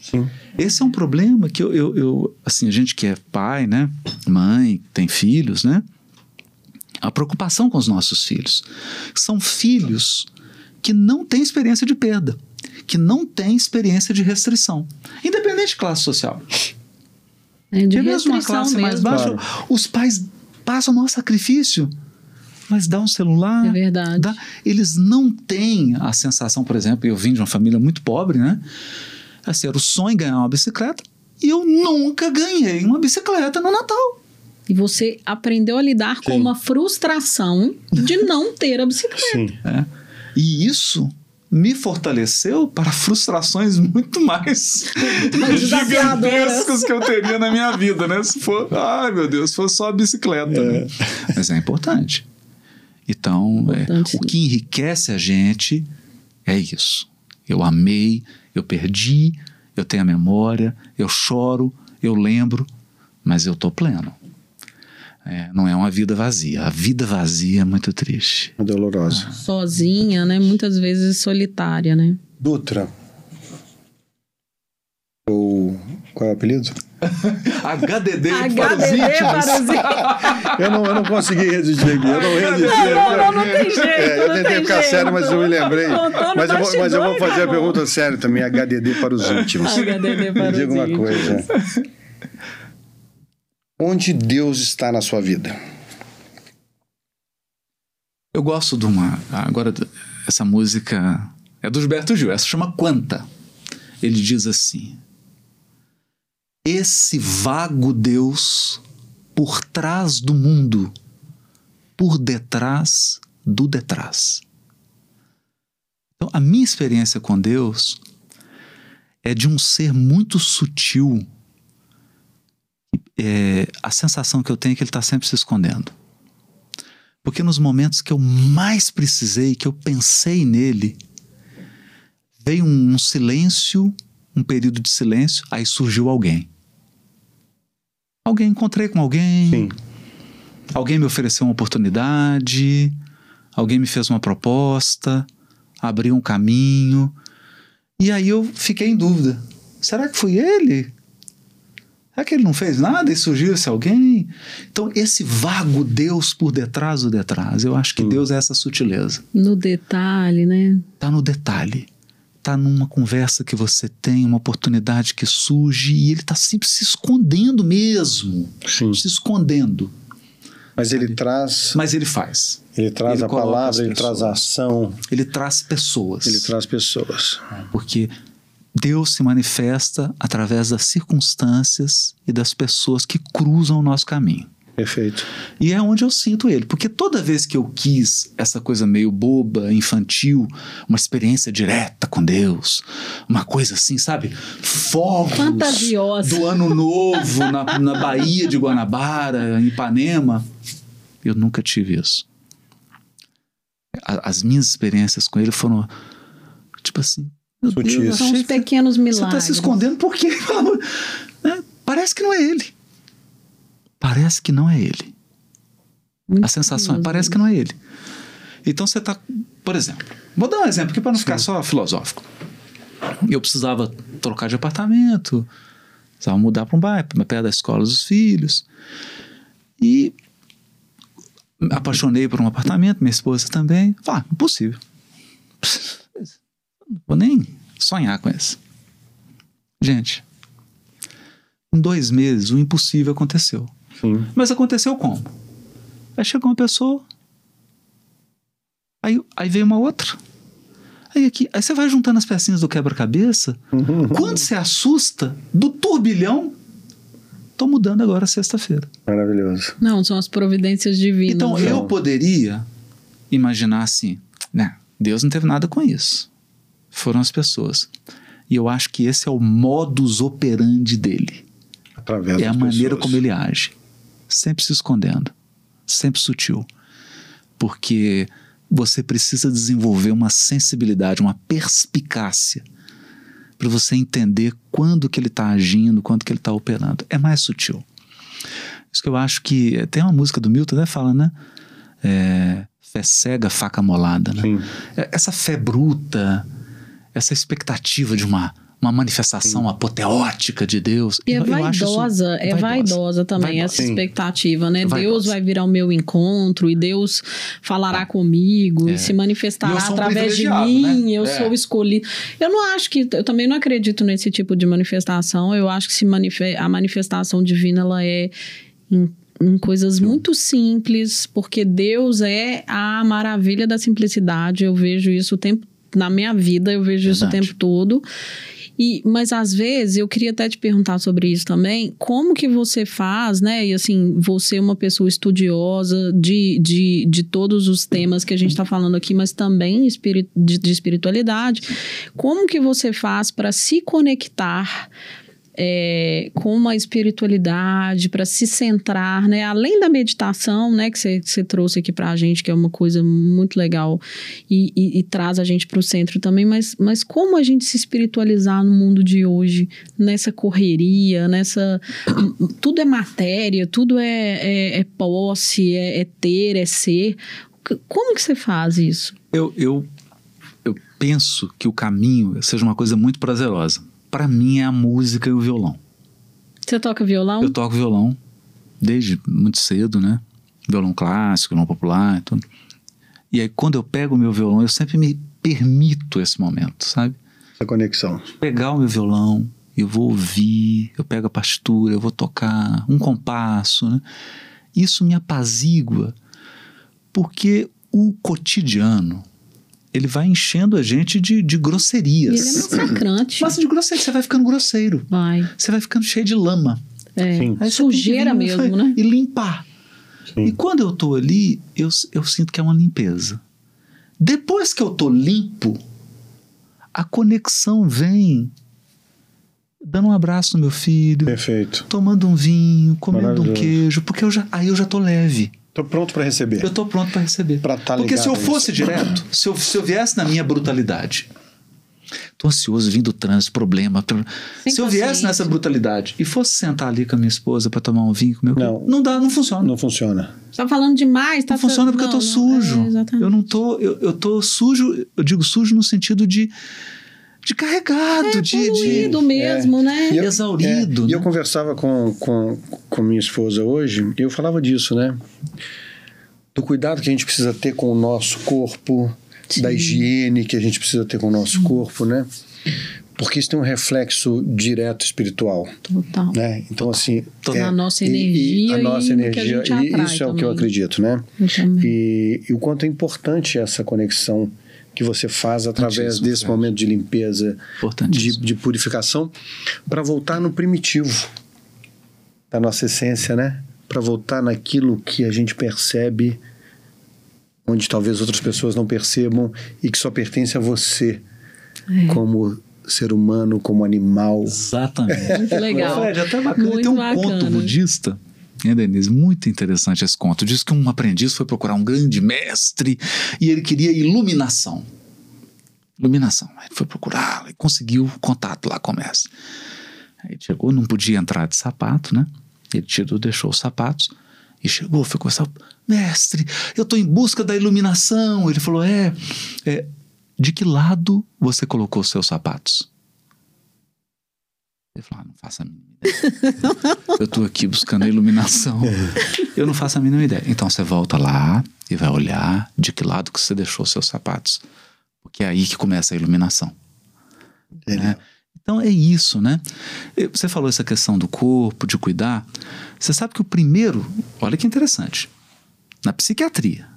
Speaker 1: Sim.
Speaker 3: Esse é um problema que eu, eu, eu, assim, a gente que é pai, né, mãe, tem filhos, né, a preocupação com os nossos filhos. São filhos que não têm experiência de perda, que não têm experiência de restrição, independente de classe social.
Speaker 2: É de mesmo uma classe mesmo, mais baixa,
Speaker 3: claro. os pais passam o maior sacrifício mas dá um celular.
Speaker 2: É verdade.
Speaker 3: Dá, eles não têm a sensação, por exemplo, eu vim de uma família muito pobre, né? Assim, era o sonho ganhar uma bicicleta e eu nunca ganhei uma bicicleta no Natal.
Speaker 2: E você aprendeu a lidar Sim. com uma frustração de não ter a bicicleta. Sim.
Speaker 3: É. E isso me fortaleceu para frustrações muito mais, muito *laughs* mais gigantescas que eu teria na minha vida, né? Se for, ai meu Deus, se for só a bicicleta. É. Né? Mas é importante. Então, é, importante, é, o que enriquece a gente é isso. Eu amei, eu perdi, eu tenho a memória, eu choro, eu lembro, mas eu tô pleno. É, não é uma vida vazia. A vida vazia é muito triste.
Speaker 1: É dolorosa.
Speaker 2: Sozinha, né? Muitas vezes solitária, né?
Speaker 1: Dutra. Ou qual é o apelido? *laughs*
Speaker 3: HDD,
Speaker 2: HDD para os íntimos.
Speaker 1: eu, não, eu não consegui resistir aqui. Eu não resisti.
Speaker 2: Não, não, não, tem jeito. É,
Speaker 1: eu tentei ficar jeito. sério, mas eu me lembrei. Mas eu, vou, mas eu vou fazer a pergunta séria também. HDD para os íntimos.
Speaker 2: HDD para
Speaker 1: me diga uma coisa. Onde Deus está na sua vida?
Speaker 3: Eu gosto de uma. Agora, essa música é do Gilberto Gil. Essa chama Quanta. Ele diz assim esse vago Deus por trás do mundo, por detrás do detrás. Então, a minha experiência com Deus é de um ser muito sutil. É, a sensação que eu tenho é que ele está sempre se escondendo. Porque nos momentos que eu mais precisei, que eu pensei nele, veio um, um silêncio, um período de silêncio, aí surgiu alguém. Alguém encontrei com alguém.
Speaker 1: Sim.
Speaker 3: Alguém me ofereceu uma oportunidade. Alguém me fez uma proposta. Abriu um caminho. E aí eu fiquei em dúvida. Será que foi ele? Será que ele não fez nada e surgiu esse alguém? Então, esse vago Deus por detrás do detrás, eu acho que
Speaker 1: Hum.
Speaker 3: Deus é essa sutileza.
Speaker 2: No detalhe, né?
Speaker 3: Tá no detalhe. Tá numa conversa que você tem, uma oportunidade que surge e ele tá sempre se escondendo mesmo.
Speaker 1: Sim.
Speaker 3: Se escondendo.
Speaker 1: Mas ele traz,
Speaker 3: Mas ele faz.
Speaker 1: ele traz
Speaker 3: Ele
Speaker 1: a palavra, ele traz a ação,
Speaker 3: Ele traz pessoas.
Speaker 1: ele traz pessoas.
Speaker 3: Porque Deus se manifesta através das circunstâncias e das pessoas que cruzam o nosso caminho.
Speaker 1: Perfeito.
Speaker 3: E é onde eu sinto ele. Porque toda vez que eu quis essa coisa meio boba, infantil, uma experiência direta com Deus, uma coisa assim, sabe? Fogos
Speaker 2: Fantasiosa.
Speaker 3: do ano novo na, na Baía de Guanabara, em Ipanema. Eu nunca tive isso. A- as minhas experiências com ele foram tipo assim. Meu
Speaker 1: Sutis.
Speaker 3: Deus,
Speaker 2: São os
Speaker 3: que
Speaker 2: pequenos
Speaker 3: você
Speaker 2: milagres.
Speaker 3: está se escondendo por quê? *laughs* Né? Parece que não é ele. Parece que não é ele.
Speaker 2: Muito
Speaker 3: A sensação é, parece que não é ele. Então você está, por exemplo, vou dar um exemplo aqui para não ficar só filosófico. Eu precisava trocar de apartamento, precisava mudar para um bairro, para perto da escola dos filhos. E me apaixonei por um apartamento, minha esposa também. Falei, ah, impossível. Vou nem sonhar com isso. Gente, em dois meses o impossível aconteceu.
Speaker 1: Sim.
Speaker 3: Mas aconteceu como? Aí chegou uma pessoa, aí, aí veio uma outra. Aí, aqui, aí você vai juntando as pecinhas do quebra-cabeça. *laughs* Quando você assusta do turbilhão, tô mudando agora sexta-feira.
Speaker 1: Maravilhoso.
Speaker 2: Não, são as providências divinas.
Speaker 3: Então eu poderia imaginar assim, né? Deus não teve nada com isso. Foram as pessoas. E eu acho que esse é o modus operandi dele.
Speaker 1: Através
Speaker 3: É a maneira
Speaker 1: pessoas.
Speaker 3: como ele age. Sempre se escondendo. Sempre sutil. Porque você precisa desenvolver uma sensibilidade, uma perspicácia para você entender quando que ele está agindo, quando que ele está operando. É mais sutil. Isso que eu acho que tem uma música do Milton, né? Fala, né? É, fé cega, faca molada, né?
Speaker 1: Sim.
Speaker 3: É, Essa fé bruta, essa expectativa de uma, uma manifestação apoteótica de Deus.
Speaker 2: E é
Speaker 3: eu- eu
Speaker 2: vaidosa, é vaidosa também
Speaker 3: Vaidosa.
Speaker 2: essa
Speaker 1: Sim.
Speaker 2: expectativa, né?
Speaker 3: Vaidosa.
Speaker 2: Deus vai vir ao meu encontro e Deus falará comigo
Speaker 3: É.
Speaker 2: e se
Speaker 3: E
Speaker 2: manifestará
Speaker 3: um
Speaker 2: através de mim,
Speaker 3: né?
Speaker 2: eu
Speaker 3: É.
Speaker 2: sou escolhido. Eu não acho que, eu também não acredito nesse tipo de manifestação, eu acho que se manife- a manifestação divina ela é em, em coisas muito simples, porque Deus é a maravilha da simplicidade, eu vejo isso o tempo na minha vida, eu vejo isso o
Speaker 3: Verdade.
Speaker 2: tempo todo. E, mas às vezes eu queria até te perguntar sobre isso também. Como que você faz, né? E assim, você é uma pessoa estudiosa de, de, de todos os temas que a gente está falando aqui, mas também de, de espiritualidade. Como que você faz para se conectar? É, com uma espiritualidade para se centrar, né? Além da meditação, né? Que você- trouxe aqui para a gente, que é uma coisa muito legal e, e- e traz a gente para o centro também. Mas, mas como a gente se espiritualizar no mundo de hoje, nessa correria, nessa tudo é matéria, tudo é, é, é posse, é, é ter, é ser. Como que você faz isso?
Speaker 3: Eu, eu, eu penso que o caminho seja uma coisa muito prazerosa. Para mim é a música e o violão.
Speaker 2: Você toca violão?
Speaker 3: Eu toco violão desde muito cedo, né? Violão clássico, violão popular e tudo. E aí, quando eu pego o meu violão, eu sempre me permito esse momento, sabe?
Speaker 1: Essa conexão.
Speaker 3: Pegar o meu violão, eu vou ouvir, eu pego a partitura, eu vou tocar um compasso, né? Isso me apazigua, porque o cotidiano, ele vai enchendo a gente de, de
Speaker 2: Ele é
Speaker 3: grosserias.
Speaker 2: massacrante.
Speaker 3: Mas de grosseiro, você vai ficando grosseiro.
Speaker 2: Vai.
Speaker 3: Você vai ficando cheio de lama.
Speaker 2: É. Sujeira mesmo, né?
Speaker 3: E limpar.
Speaker 1: Sim.
Speaker 3: E quando eu tô ali, eu, eu sinto que é uma limpeza. Depois que eu tô limpo, a conexão vem dando um abraço no meu filho,
Speaker 1: Perfeito.
Speaker 3: tomando um vinho, comendo um queijo, porque eu já, aí eu já tô leve.
Speaker 1: Tô pronto para receber.
Speaker 3: Eu tô pronto para receber.
Speaker 1: Pra tá
Speaker 3: porque se eu fosse direto, se eu, se eu viesse na minha brutalidade, tô ansioso, vindo do trânsito, problema. se eu viesse nessa brutalidade e fosse sentar ali com a minha esposa para tomar um vinho com meu
Speaker 1: Não.
Speaker 3: não dá, não funciona.
Speaker 1: Não funciona.
Speaker 2: Você tá falando demais, tá
Speaker 3: Não funciona porque eu tô
Speaker 2: não,
Speaker 3: sujo.
Speaker 2: é, exatamente.
Speaker 3: eu não tô, eu, eu tô sujo, eu digo sujo no sentido de, de carregado,
Speaker 2: É,
Speaker 3: de, de
Speaker 2: poluído mesmo, né?
Speaker 1: E eu-
Speaker 3: exaurido.
Speaker 1: É, e
Speaker 3: né?
Speaker 1: eu conversava com, com, com minha esposa hoje, e eu falava disso, né? Do cuidado que a gente precisa ter com o nosso corpo, da
Speaker 2: Sim.
Speaker 1: higiene que a gente precisa ter com o nosso corpo, né? Porque isso tem um reflexo direto espiritual,
Speaker 2: Total.
Speaker 1: né? Então, assim...
Speaker 3: Total.
Speaker 2: Na nossa
Speaker 1: e-
Speaker 2: energia
Speaker 1: a
Speaker 2: e
Speaker 1: nossa
Speaker 2: no que a
Speaker 1: energia,
Speaker 2: gente
Speaker 1: e
Speaker 2: atrai
Speaker 1: isso é o que eu
Speaker 2: também.
Speaker 1: acredito, né?
Speaker 2: Eu também.
Speaker 1: E, e o quanto é importante essa conexão que você faz através desse
Speaker 3: Fred.
Speaker 1: momento de limpeza, de, de purificação, para voltar no primitivo da nossa essência, né? Para voltar naquilo que a gente percebe, onde talvez outras pessoas não percebam e que só pertence a você,
Speaker 2: É.
Speaker 1: como ser humano, como animal.
Speaker 3: Exatamente.
Speaker 2: Muito legal.
Speaker 3: Fred, até bacana.
Speaker 2: Muito
Speaker 3: Tem um
Speaker 2: bacana.
Speaker 3: conto budista, né, Denise? Muito interessante esse conto. Diz que um aprendiz foi procurar um grande mestre e ele queria iluminação. Iluminação. Ele foi procurar e conseguiu contato lá com o mestre. Aí chegou, não podia entrar de sapato, né? Ele tirou, deixou os sapatos e chegou, foi conversar. Mestre, eu estou em busca da iluminação. Ele falou: é, é, de que lado você colocou seus sapatos? Ele falou: ah, não faço a mínima ideia. eu estou aqui buscando a iluminação. Eu não faço a mínima ideia. Então você volta lá e vai olhar de que lado que você deixou seus sapatos. Porque é aí que começa a iluminação. né? Então é isso, né? Você falou essa questão do corpo, de cuidar. Você sabe que o primeiro, olha que interessante, na psiquiatria,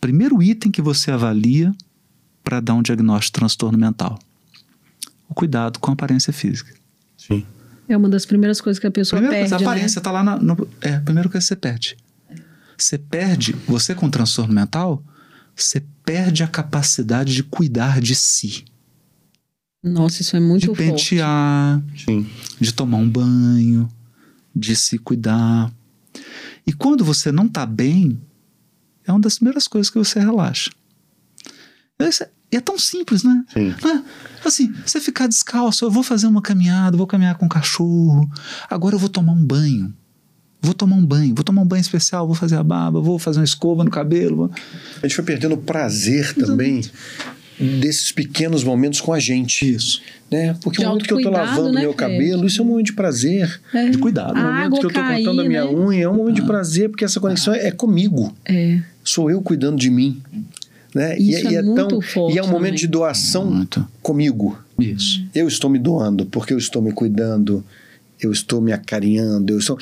Speaker 3: primeiro item que você avalia para dar um diagnóstico de transtorno mental, o cuidado com a aparência física.
Speaker 1: Sim.
Speaker 2: É uma das primeiras coisas que a pessoa
Speaker 3: Primeira
Speaker 2: perde,
Speaker 3: coisa, a
Speaker 2: né?
Speaker 3: aparência tá lá na, no, é a primeira coisa que você perde. Você perde, você com transtorno mental, você perde a capacidade de cuidar de si,
Speaker 2: Nossa, isso é muito
Speaker 3: de
Speaker 2: forte.
Speaker 3: pentear,
Speaker 1: Sim.
Speaker 3: de tomar um banho, de se cuidar. E quando você não tá bem, é uma das primeiras coisas que você relaxa. E é tão simples, né?
Speaker 1: Sim.
Speaker 3: Não é? Assim, você ficar descalço, eu vou fazer uma caminhada, vou caminhar com o cachorro, agora eu vou tomar um banho. Vou tomar um banho, vou tomar um banho especial, vou fazer a barba, vou fazer uma escova no cabelo. vou-
Speaker 1: A gente foi perdendo o prazer também desses pequenos momentos com a gente.
Speaker 3: Isso.
Speaker 1: Né? Porque
Speaker 2: De
Speaker 1: o momento que eu tô
Speaker 2: autocuidado,
Speaker 1: lavando
Speaker 2: né,
Speaker 1: meu
Speaker 2: Fred?
Speaker 1: cabelo, isso é um momento de prazer.
Speaker 2: É.
Speaker 3: De cuidado.
Speaker 1: O momento que eu tô
Speaker 2: cair,
Speaker 1: cortando a minha
Speaker 2: né?
Speaker 1: unha é um momento de prazer, porque essa conexão é comigo.
Speaker 2: É.
Speaker 1: Sou eu cuidando de mim. Né?
Speaker 2: Isso é muito forte
Speaker 1: E é um momento
Speaker 2: também.
Speaker 1: de doação
Speaker 3: Muito.
Speaker 1: comigo.
Speaker 3: Isso.
Speaker 1: Eu estou me doando, porque eu estou me cuidando, eu estou me acarinhando, eu estou.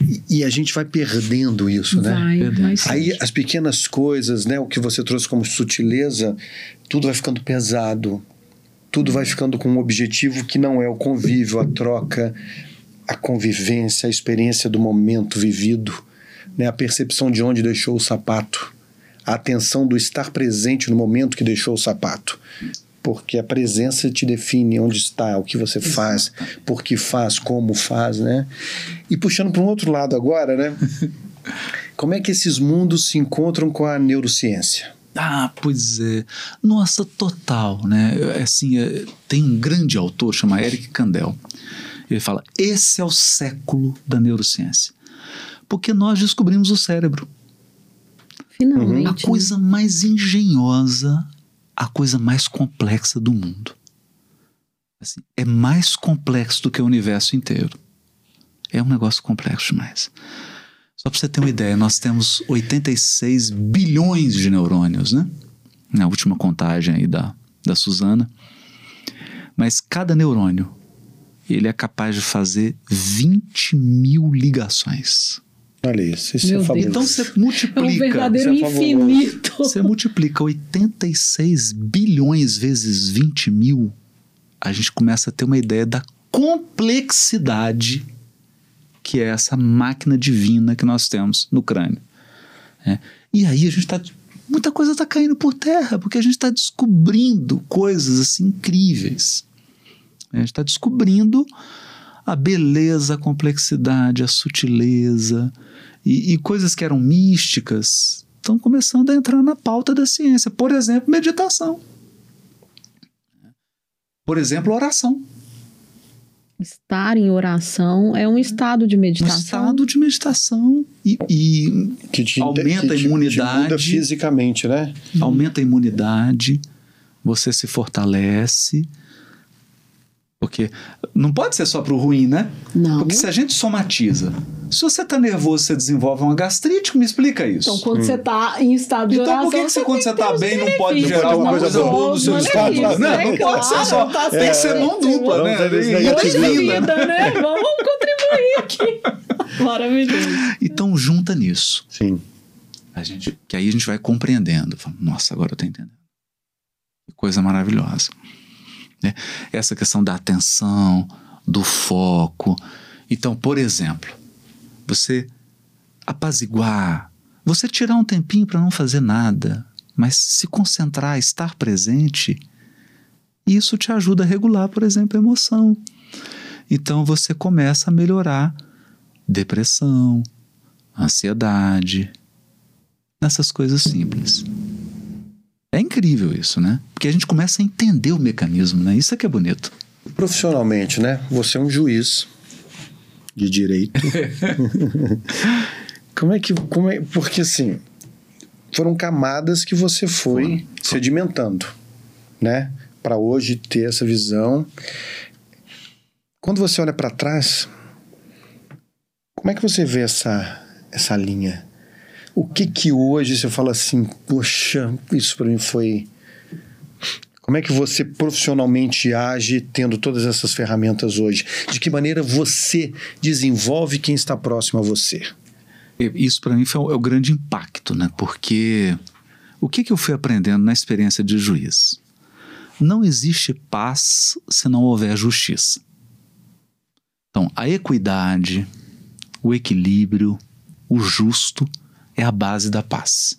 Speaker 1: E, e a gente vai perdendo isso, né?
Speaker 2: Vai, vai.
Speaker 1: Aí as pequenas coisas, né, o que você trouxe como sutileza, tudo vai ficando pesado. Tudo vai ficando com um objetivo que não é o convívio, a troca, a convivência, a experiência do momento vivido, né, a percepção de onde deixou o sapato, a atenção do estar presente no momento que deixou o sapato. Porque a presença te define onde está, o que você faz, por que faz, como faz, né? E puxando para um outro lado agora, né? *laughs* Como é que esses mundos se encontram com a neurociência?
Speaker 3: Ah, pois é. Nossa, total, né? É Assim, é, tem um grande autor, chama Eric Kandel. Ele fala: esse é o século da neurociência. Porque nós descobrimos o cérebro.
Speaker 2: Finalmente.
Speaker 3: A
Speaker 2: né?
Speaker 3: coisa mais engenhosa, a coisa mais complexa do mundo. Assim, é mais complexo do que o universo inteiro. É um negócio complexo demais. Só para você ter uma ideia, nós temos 86 bilhões de neurônios, né? Na última contagem aí da, da Suzana. Mas cada neurônio, ele é capaz de fazer 20 mil ligações.
Speaker 1: Olha isso, isso
Speaker 2: Meu
Speaker 1: é fabuloso.
Speaker 3: Então você
Speaker 2: É um
Speaker 3: multiplica.
Speaker 2: verdadeiro
Speaker 1: é fabuloso.
Speaker 2: infinito.
Speaker 3: Você multiplica 86 bilhões vezes 20 mil, a gente começa a ter uma ideia da complexidade que é essa máquina divina que nós temos no crânio. né? E aí a gente está. Muita coisa está caindo por terra, porque a gente está descobrindo coisas assim incríveis. A gente está descobrindo a beleza, a complexidade, a sutileza e, e coisas que eram místicas estão começando a entrar na pauta da ciência. Por exemplo, meditação. Por exemplo, oração.
Speaker 2: Estar em oração é um estado de
Speaker 3: Um
Speaker 2: meditação.
Speaker 3: estado de meditação e, e
Speaker 1: que te,
Speaker 3: aumenta
Speaker 1: que
Speaker 3: a imunidade.
Speaker 1: Te muda fisicamente, né?
Speaker 3: aumenta a imunidade, você se fortalece, Porque não pode ser só pro ruim, né?
Speaker 2: Não.
Speaker 3: Porque se a gente somatiza, se você tá nervoso, você desenvolve uma gastrite, me explica isso.
Speaker 2: Então, quando você tá em estado de
Speaker 3: Então,
Speaker 2: oração,
Speaker 3: por que, que você, quando você tá
Speaker 2: os
Speaker 3: bem, não pode gerar uma coisa
Speaker 1: Não,
Speaker 3: boa no seu
Speaker 1: não,
Speaker 3: estado? Não,
Speaker 2: né?
Speaker 3: não pode ser só.
Speaker 2: Claro, tá
Speaker 3: Tem que ser mão dupla, né? E
Speaker 2: Poxa
Speaker 1: Negativismo.
Speaker 2: vida, né? Vamos contribuir aqui. *laughs* Maravilhoso.
Speaker 3: Então, junta nisso.
Speaker 1: Sim.
Speaker 3: A gente, que aí a gente vai compreendendo. Nossa, agora eu tô entendendo. Que coisa maravilhosa. Né? Essa questão da atenção, do foco. Então, por exemplo, você apaziguar, você tirar um tempinho para não fazer nada, mas se concentrar, estar presente, isso te ajuda a regular, por exemplo, a emoção. Então você começa a melhorar depressão, ansiedade, nessas coisas simples. É incrível isso, né? Porque a gente começa a entender o mecanismo, né? Isso é que é bonito.
Speaker 1: Profissionalmente, né? Você é um juiz de direito. *laughs* como é que. Como é, porque assim, foram camadas que você foi sedimentando, né? Para hoje ter essa visão. Quando você olha para trás, como é que você vê essa, essa linha? O que que hoje você fala assim, poxa, isso para mim foi. Como é que você profissionalmente age tendo todas essas ferramentas hoje? De que maneira você desenvolve quem está próximo a você?
Speaker 3: Isso para mim foi o, é o grande impacto, né? Porque o que, que eu fui aprendendo na experiência de juiz? Não existe paz se não houver justiça. Então, a equidade, o equilíbrio, o justo é a base da paz.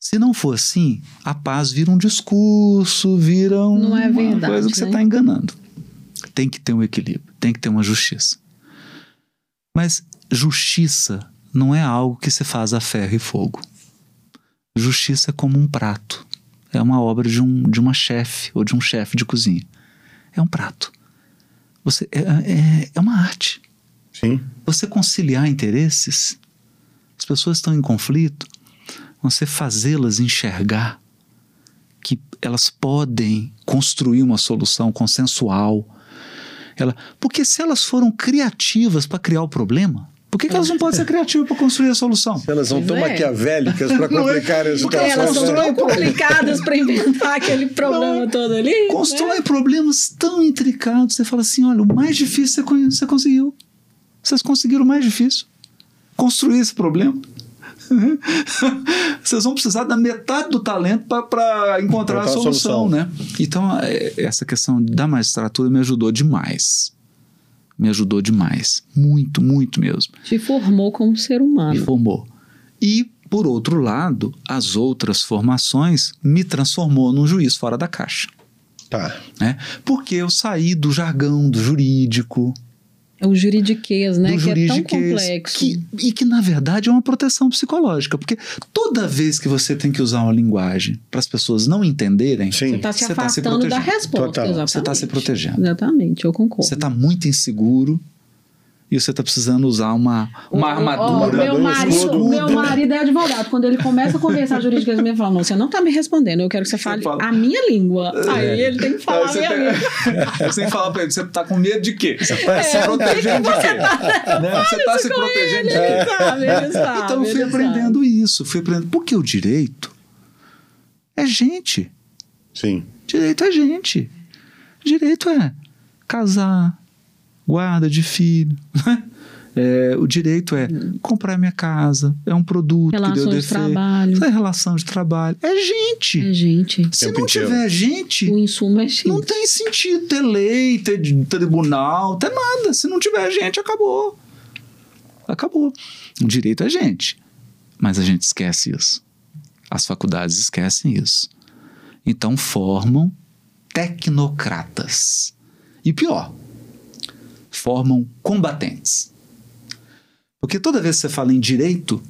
Speaker 3: Se não for assim, a paz vira um discurso, vira um-
Speaker 2: Não é
Speaker 3: uma
Speaker 2: verdade,
Speaker 3: coisa que você
Speaker 2: né?
Speaker 3: está enganando. Tem que ter um equilíbrio, tem que ter uma justiça. Mas justiça não é algo que se faz a ferro e fogo. Justiça é como um prato. É uma obra de, um, de uma chefe ou de um chefe de cozinha. É um prato. Você, é, é, é uma arte.
Speaker 1: Sim.
Speaker 3: Você conciliar interesses, as pessoas estão em conflito, você fazê-las enxergar que elas podem construir uma solução consensual. Ela, porque se elas foram criativas para criar o problema, por que, que elas não podem ser criativas para construir a solução?
Speaker 1: Elas *laughs* não
Speaker 2: Pois
Speaker 1: tão
Speaker 2: é.
Speaker 1: maquiavélicas para complicar as
Speaker 3: Porque
Speaker 2: Porque elas são
Speaker 1: né?
Speaker 2: tão complicadas para inventar aquele problema todo ali. né?
Speaker 3: Constrói problemas tão intricados. Você fala assim: olha, o mais difícil você conseguiu. Vocês conseguiram o mais difícil. Construir esse problema. *laughs* Vocês vão precisar da metade do talento para encontrar a
Speaker 1: Encontrar a
Speaker 3: solução,
Speaker 1: solução.
Speaker 3: né? Então, é, essa questão da magistratura me ajudou demais. Me ajudou demais. Muito, muito mesmo.
Speaker 2: Te formou como ser
Speaker 3: Me
Speaker 2: humano.
Speaker 3: formou. E, por outro lado, as outras formações me transformou num juiz fora da caixa.
Speaker 1: Tá.
Speaker 3: Né? Porque eu saí do jargão, do jurídico,
Speaker 2: o juridiquês, né?
Speaker 3: do
Speaker 2: que é tão complexo.
Speaker 3: que- e que na verdade é uma proteção psicológica, porque toda vez que você tem que usar uma linguagem para as pessoas não entenderem,
Speaker 1: Sim.
Speaker 2: Você está se
Speaker 3: Você tá se
Speaker 2: afastando da resposta.
Speaker 3: Você está se protegendo.
Speaker 2: Exatamente, eu concordo.
Speaker 3: Você está muito inseguro e você está precisando usar uma, uma armadura.
Speaker 2: meu, marido, meu marido é advogado. Quando ele começa a conversar jurídico, ele fala: Não, você não está me respondendo. Eu quero que você fale
Speaker 3: fala-
Speaker 2: a minha língua. Aí ele tem que falar a
Speaker 3: Aí você,
Speaker 2: minha
Speaker 3: tem,
Speaker 2: língua.
Speaker 3: Você tem que *laughs* falar pra ele, você tá com medo de quê? Você tá
Speaker 2: É,
Speaker 3: se protegendo de quê?
Speaker 2: tá
Speaker 3: Né? Você tá se protegendo de quê?
Speaker 2: Ele sabe, ele *laughs* sabe.
Speaker 3: Então eu fui
Speaker 2: ele
Speaker 3: aprendendo isso, fui aprendendo. Porque o direito é gente.
Speaker 1: Sim.
Speaker 3: Direito é gente. Direito é casar, guarda de filho. É, o direito é comprar minha casa, é um produto que deu
Speaker 2: Relação de trabalho.
Speaker 3: É relação de trabalho. É gente.
Speaker 2: É gente.
Speaker 3: Se
Speaker 1: Tempo
Speaker 3: não
Speaker 1: inteiro.
Speaker 3: tiver gente,
Speaker 2: O insumo é gente.
Speaker 3: não tem sentido ter lei, ter tribunal, ter nada. Se não tiver gente, acabou. Acabou. O direito é gente. Mas a gente esquece isso. As faculdades esquecem isso. Então formam tecnocratas. E pior, formam combatentes. Porque toda vez que você fala em direito,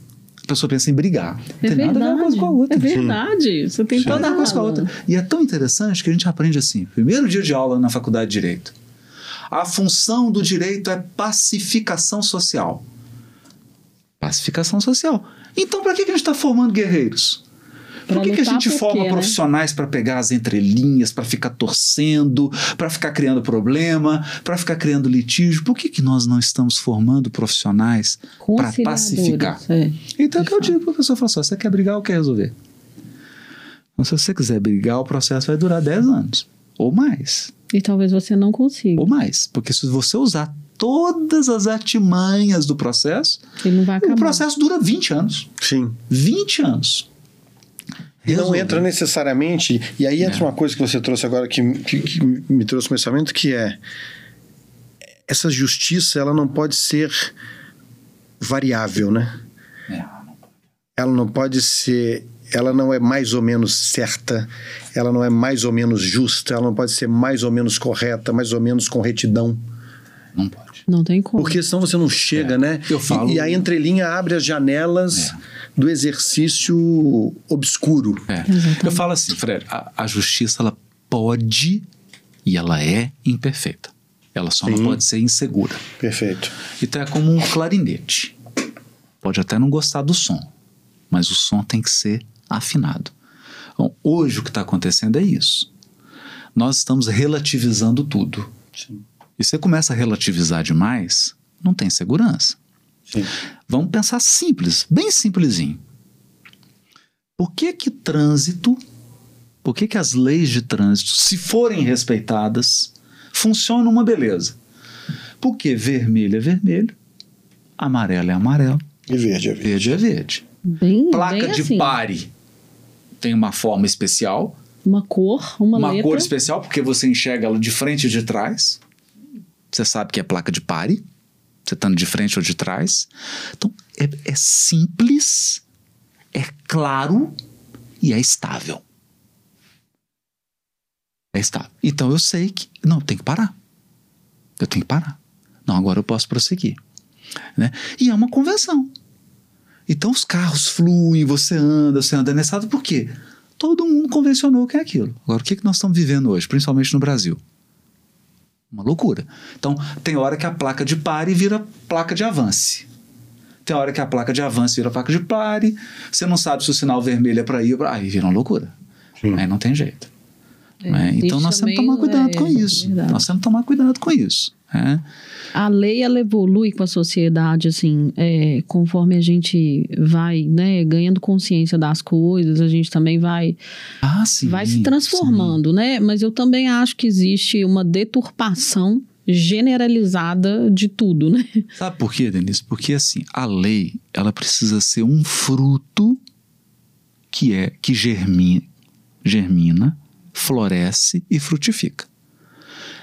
Speaker 3: a pessoa pensa em brigar. Não
Speaker 2: É
Speaker 3: tem nada a ver uma coisa
Speaker 2: verdade.
Speaker 3: com a outra.
Speaker 2: É verdade. Você tem
Speaker 3: tem
Speaker 2: toda
Speaker 3: a coisa com a outra. E é tão interessante que a gente aprende assim, primeiro dia de aula na faculdade de Direito. A função do direito é pacificação social. Pacificação social. Então, para que que a gente está formando guerreiros? Por que, que a gente forma quê, né? profissionais né? para pegar as entrelinhas, para ficar torcendo, para ficar criando problema, para ficar criando litígio? Por que, que nós não estamos formando profissionais para pacificar? É, então, é que eu digo para a pessoa: fala só, você quer brigar ou quer resolver? Então, se você quiser brigar, o processo vai durar 10 anos ou mais.
Speaker 2: E talvez você não consiga.
Speaker 3: Ou mais, porque se você usar todas as artimanhas do processo, o processo dura 20 anos.
Speaker 1: Sim.
Speaker 3: 20 anos.
Speaker 1: E não entra necessariamente. E aí entra é. uma coisa que você trouxe agora que, que, que me trouxe um pensamento que é essa justiça ela não pode ser variável, né? É. Ela não pode ser ela não é mais ou menos certa, ela não é mais ou menos justa, ela não pode ser mais ou menos correta, mais ou menos com retidão.
Speaker 3: Não pode.
Speaker 2: Não tem como.
Speaker 1: Porque senão você não chega, é. né?
Speaker 3: Eu falo...
Speaker 1: E, e, a entrelinha abre as janelas é. Do exercício obscuro.
Speaker 3: É. Eu falo assim, Fred, a, a, justiça ela pode e ela é imperfeita. Ela só Sim. não pode ser insegura.
Speaker 1: Perfeito.
Speaker 3: Então é como um clarinete. Pode até não gostar do som, mas o som tem que ser afinado. Então, hoje o que está acontecendo é isso. Nós estamos relativizando tudo. Sim. E você começa a relativizar demais, não tem segurança. Sim. Vamos pensar simples, bem simplesinho. Por que que trânsito, por que que as leis de trânsito, se forem respeitadas, funcionam uma beleza? Porque vermelho é vermelho, amarelo é amarelo.
Speaker 1: E verde é verde.
Speaker 3: Verde é verde.
Speaker 2: Bem,
Speaker 3: Placa
Speaker 2: bem
Speaker 3: de
Speaker 2: assim.
Speaker 3: pare tem uma forma especial.
Speaker 2: Uma cor, uma,
Speaker 3: uma
Speaker 2: letra.
Speaker 3: cor especial, porque você enxerga ela de frente e de trás. Você sabe que é placa de pare. Você estando de frente ou de trás. Então, é, é simples, é claro e é estável. É estável. Então, eu sei que... Não, tem que parar. Eu tenho que parar. Não, agora eu posso prosseguir. Né? E é uma convenção. Então os carros fluem, você anda, você anda nessa por quê? Todo mundo convencionou que é aquilo. Agora, o que, que nós estamos vivendo hoje, principalmente no Brasil? Uma loucura. Então, tem hora que a placa de pare vira placa de avance. Tem hora que a placa de avance vira placa de pare. Você não sabe se o sinal vermelho é para ir, pra... aí vira uma loucura. Sim. Aí não tem jeito. É, né? Então, nós temos que tomar cuidado é, com isso. É nós temos que tomar cuidado com isso. É.
Speaker 2: A lei ela evolui com a sociedade, assim, é, conforme a gente vai, né, ganhando consciência das coisas, a gente também vai,
Speaker 3: ah, sim,
Speaker 2: vai se transformando, sim. né? Mas eu também acho que existe uma deturpação generalizada de tudo, né?
Speaker 3: Sabe por quê, Denise? Porque assim, a lei, ela precisa ser um fruto que é que germina, germina, floresce e frutifica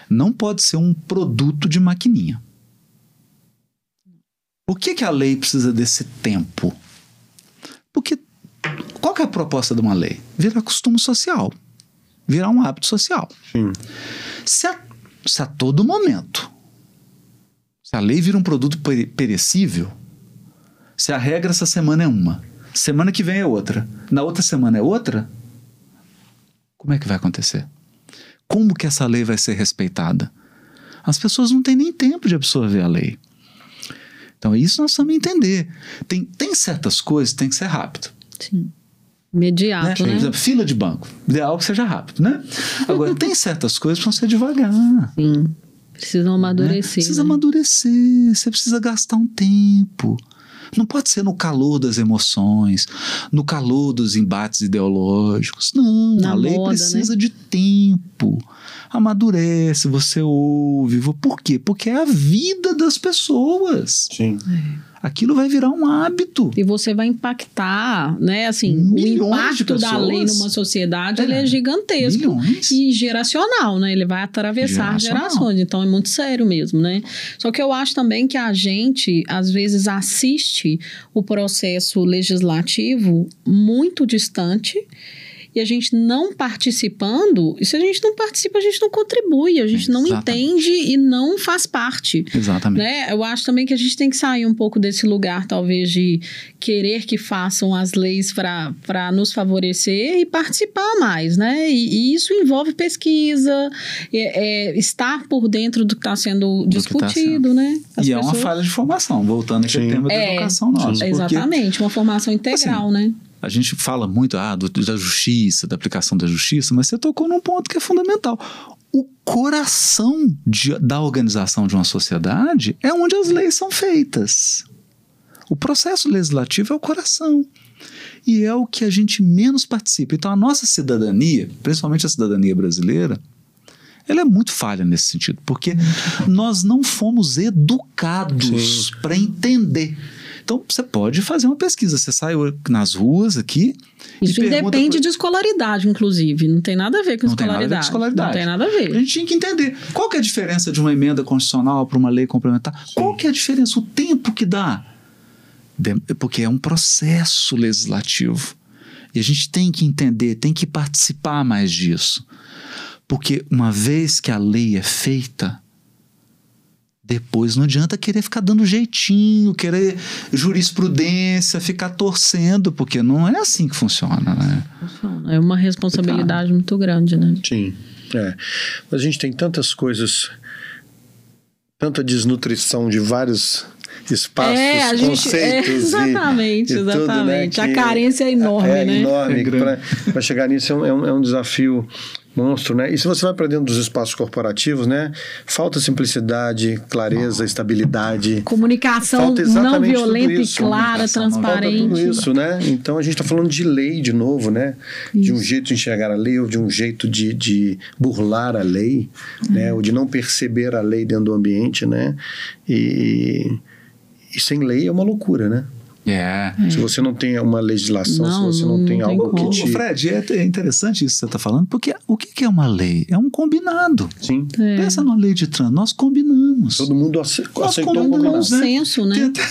Speaker 3: não pode ser um produto de maquininha. Por que, que a lei precisa desse tempo? Porque qual que é a proposta de uma lei? Virar costume social. Virar um hábito social.
Speaker 1: Sim.
Speaker 3: Se a, se a todo momento, se a lei vira um produto perecível, se a regra essa semana é uma, semana que vem é outra, na outra semana é outra, como é que vai acontecer? Como que essa lei vai ser respeitada? As pessoas não têm nem tempo de absorver a lei. Então, isso nós precisamos entender. Tem, tem certas coisas que tem que ser rápido.
Speaker 2: Sim. Imediato, né?
Speaker 3: né? Por exemplo, fila de banco. Ideal que seja rápido, né? Agora, *laughs* tem certas coisas que precisam ser devagar.
Speaker 2: Sim. Precisam né? amadurecer. Né?
Speaker 3: Precisa
Speaker 2: né?
Speaker 3: amadurecer. Você precisa gastar um tempo. Não pode ser no calor das emoções, no calor dos embates ideológicos. Não, Na a lei moda, precisa né? de tempo. Amadurece, você ouve. Por quê? Porque é a vida das pessoas.
Speaker 1: Sim.
Speaker 2: É
Speaker 3: aquilo vai virar um hábito.
Speaker 2: E você vai impactar, né? Assim, Milhões o impacto da lei numa sociedade é, é gigantesco milhões. e geracional, né? Ele vai atravessar gerações, então é muito sério mesmo, né? Só que eu acho também que a gente às vezes assiste o processo legislativo muito distante e a gente não participando, e se a gente não participa, a gente não contribui, a gente não entende e não faz parte.
Speaker 3: Exatamente.
Speaker 2: Né? Eu acho também que a gente tem que sair um pouco desse lugar, talvez, de querer que façam as leis para nos favorecer e participar mais, né? E, e isso envolve pesquisa, é, é, estar por dentro do que está sendo do tá discutido, tá sendo. né?
Speaker 3: As e pessoas... é uma falha de formação, voltando aqui ao tema da é, educação nossa.
Speaker 2: Exatamente, porque, uma formação integral,
Speaker 3: assim,
Speaker 2: né?
Speaker 3: A gente fala muito ah, do, da justiça, da aplicação da justiça, mas você tocou num ponto que é fundamental. O coração de, da organização de uma sociedade é onde as leis são feitas. O processo legislativo é o coração. E é o que a gente menos participa. Então, a nossa cidadania, principalmente a cidadania brasileira, ela é muito falha nesse sentido, porque nós não fomos educados para entender. Então, você pode fazer uma pesquisa. Você sai nas ruas aqui.
Speaker 2: Isso independe de escolaridade, inclusive. Não tem nada a ver com
Speaker 3: não
Speaker 2: escolaridade.
Speaker 3: Tem ver com escolaridade.
Speaker 2: Não tem nada a ver.
Speaker 3: A gente tinha que entender qual que é a diferença de uma emenda constitucional para uma lei complementar. Qual que é a diferença? O tempo que dá. Porque é um processo legislativo. E a gente tem que entender, tem que participar mais disso. Porque uma vez que a lei é feita, depois não adianta querer ficar dando jeitinho, querer jurisprudência, ficar torcendo, porque não é assim que funciona, né?
Speaker 2: É uma responsabilidade muito grande, né?
Speaker 1: Sim. É. Mas a gente tem tantas coisas, tanta desnutrição de vários espaços, é, gente, conceitos. É,
Speaker 2: exatamente,
Speaker 1: e, e
Speaker 2: exatamente.
Speaker 1: Tudo,
Speaker 2: né, a carência é enorme,
Speaker 1: é,
Speaker 2: né?
Speaker 1: Enorme. É Para chegar nisso é um, é um desafio monstro, né? E se você vai para dentro dos espaços corporativos, né? Falta simplicidade, clareza, oh. estabilidade.
Speaker 2: Comunicação não violenta e clara, transparente.
Speaker 1: Falta tudo isso, né? Então a gente está falando de lei de novo, né? Isso. De um jeito de enxergar a lei ou de um jeito de, de burlar a lei, né? Ou de não perceber a lei dentro do ambiente, né? E, e sem lei é uma loucura, né?
Speaker 3: É.
Speaker 1: Se você não tem uma legislação, não, se você não, não tem algo como. que te...
Speaker 3: Fred, é interessante isso que você está falando, porque o que é uma lei? É um combinado.
Speaker 1: Sim.
Speaker 3: É. Pensa numa lei de trânsito, nós combinamos.
Speaker 1: Todo mundo ace...
Speaker 2: nós
Speaker 1: aceitou
Speaker 2: combinamos, né? senso, né? Tem
Speaker 3: até,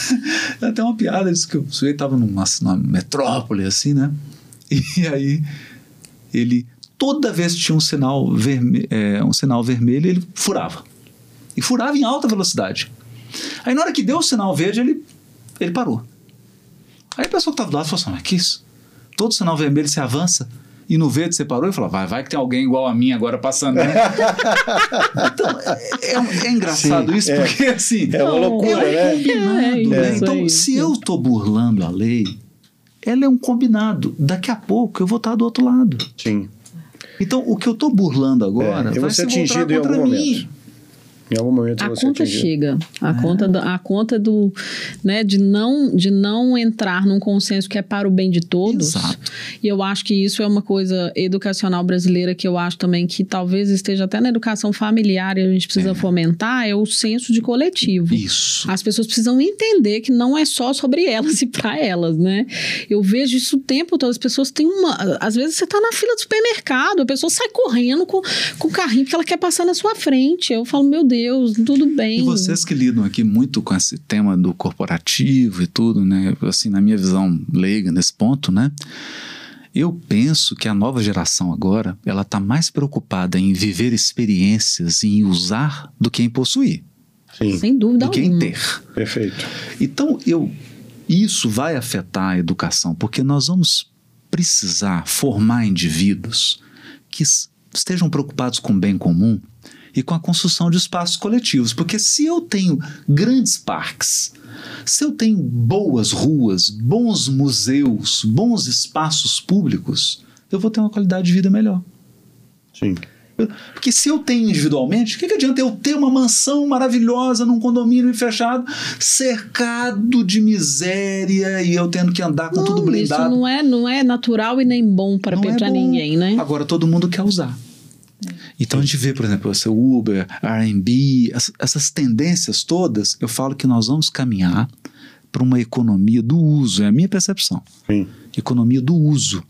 Speaker 3: tem *laughs* até uma piada, diz que o sujeito estava numa, numa metrópole, assim, né? E aí ele, toda vez que tinha um sinal, verme... É, um sinal vermelho, ele furava. E furava em alta velocidade. Aí na hora que deu o sinal verde, ele, ele parou. Aí a pessoa que estava do lado falou assim: mas que isso? Todo sinal vermelho se avança e no verde você parou e falou: vai, vai que tem alguém igual a mim agora passando. Né? *laughs* então, é, é, é engraçado Sim, isso, é. porque assim.
Speaker 1: É uma loucura,
Speaker 3: é um né? Combinado, né? Então, se eu estou burlando a lei, ela é um combinado. Daqui a pouco eu vou estar do outro lado.
Speaker 1: Sim.
Speaker 3: Então, o que eu estou burlando agora é, vai ser atingido em algum mim. momento.
Speaker 1: Em algum momento
Speaker 2: a
Speaker 1: você
Speaker 2: conta
Speaker 1: atingiu.
Speaker 2: chega. A é. conta, do, a conta do, né, de não de não entrar num consenso que é para o bem de todos.
Speaker 3: Exato.
Speaker 2: E eu acho que isso é uma coisa educacional brasileira que eu acho também que talvez esteja até na educação familiar e a gente precisa é. fomentar é o senso de coletivo.
Speaker 3: Isso.
Speaker 2: As pessoas precisam entender que não é só sobre elas *laughs* e para elas, né? Eu vejo isso o tempo todo. As pessoas têm uma, às vezes você está na fila do supermercado, a pessoa sai correndo com, com o carrinho porque ela quer passar na sua frente. Eu falo, meu Deus Deus, tudo bem.
Speaker 3: E vocês que lidam aqui muito com esse tema do corporativo e tudo, né? Assim, na minha visão leiga nesse ponto, né? Eu penso que a nova geração agora, ela está mais preocupada em viver experiências e em usar do que em possuir.
Speaker 1: Sim.
Speaker 2: Sem dúvida
Speaker 3: Do que em ter.
Speaker 1: Perfeito.
Speaker 3: Então, eu, isso vai afetar a educação, porque nós vamos precisar formar indivíduos que estejam preocupados com o bem comum e com a construção de espaços coletivos. Porque se eu tenho grandes parques, se eu tenho boas ruas, bons museus, bons espaços públicos, eu vou ter uma qualidade de vida melhor.
Speaker 1: Sim.
Speaker 3: Porque se eu tenho individualmente, o que, que adianta eu ter uma mansão maravilhosa num condomínio fechado, cercado de miséria e eu tendo que andar com
Speaker 2: não,
Speaker 3: tudo blindado?
Speaker 2: Isso não é, não é natural e nem bom para é ninguém, né?
Speaker 3: Agora todo mundo quer usar. Então a gente vê, por exemplo, o Uber, R&B, essas tendências todas, eu falo que nós vamos caminhar para uma economia do uso, é a minha percepção.
Speaker 1: Sim.
Speaker 3: Economia do uso.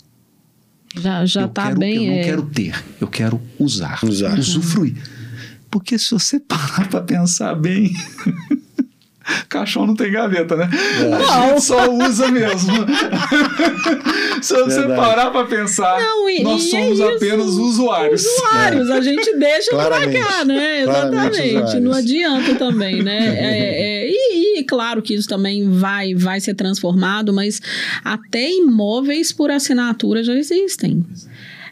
Speaker 2: Já já está bem.
Speaker 3: Eu não
Speaker 2: é...
Speaker 3: quero ter, eu quero usar,
Speaker 1: usar.
Speaker 3: usufruir. Porque se você *laughs* parar para pensar bem, *laughs* Caixão não tem gaveta, né? É. A gente só usa mesmo. *laughs* Se você Verdade. parar para pensar, não, e, nós e é somos é apenas usuários.
Speaker 2: Usuários, é. a gente deixa para cá, né? Exatamente. Não adianta também, né? *laughs* É, é, e, e, claro que isso também vai, vai ser transformado, mas até imóveis por assinatura já existem.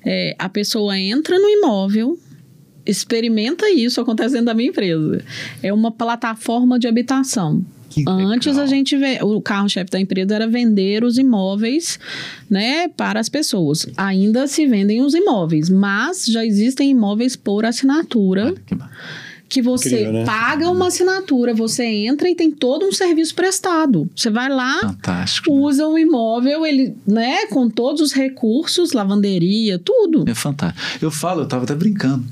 Speaker 2: É, a pessoa entra no imóvel, experimenta isso acontecendo da minha empresa. É uma plataforma de habitação.
Speaker 3: Que
Speaker 2: Antes
Speaker 3: legal.
Speaker 2: a gente vê, o carro-chefe da empresa era vender os imóveis, né, para as pessoas. Ainda se vendem os imóveis, mas já existem imóveis por assinatura
Speaker 3: Olha que ba-
Speaker 2: que você
Speaker 1: Incrível, né?
Speaker 2: paga uma assinatura, você entra e tem todo um serviço prestado. Você vai lá,
Speaker 3: Fantástico. né?
Speaker 2: usa o imóvel, ele, né, com todos os recursos, lavanderia, tudo.
Speaker 3: É fantástico. Eu falo, eu estava até brincando.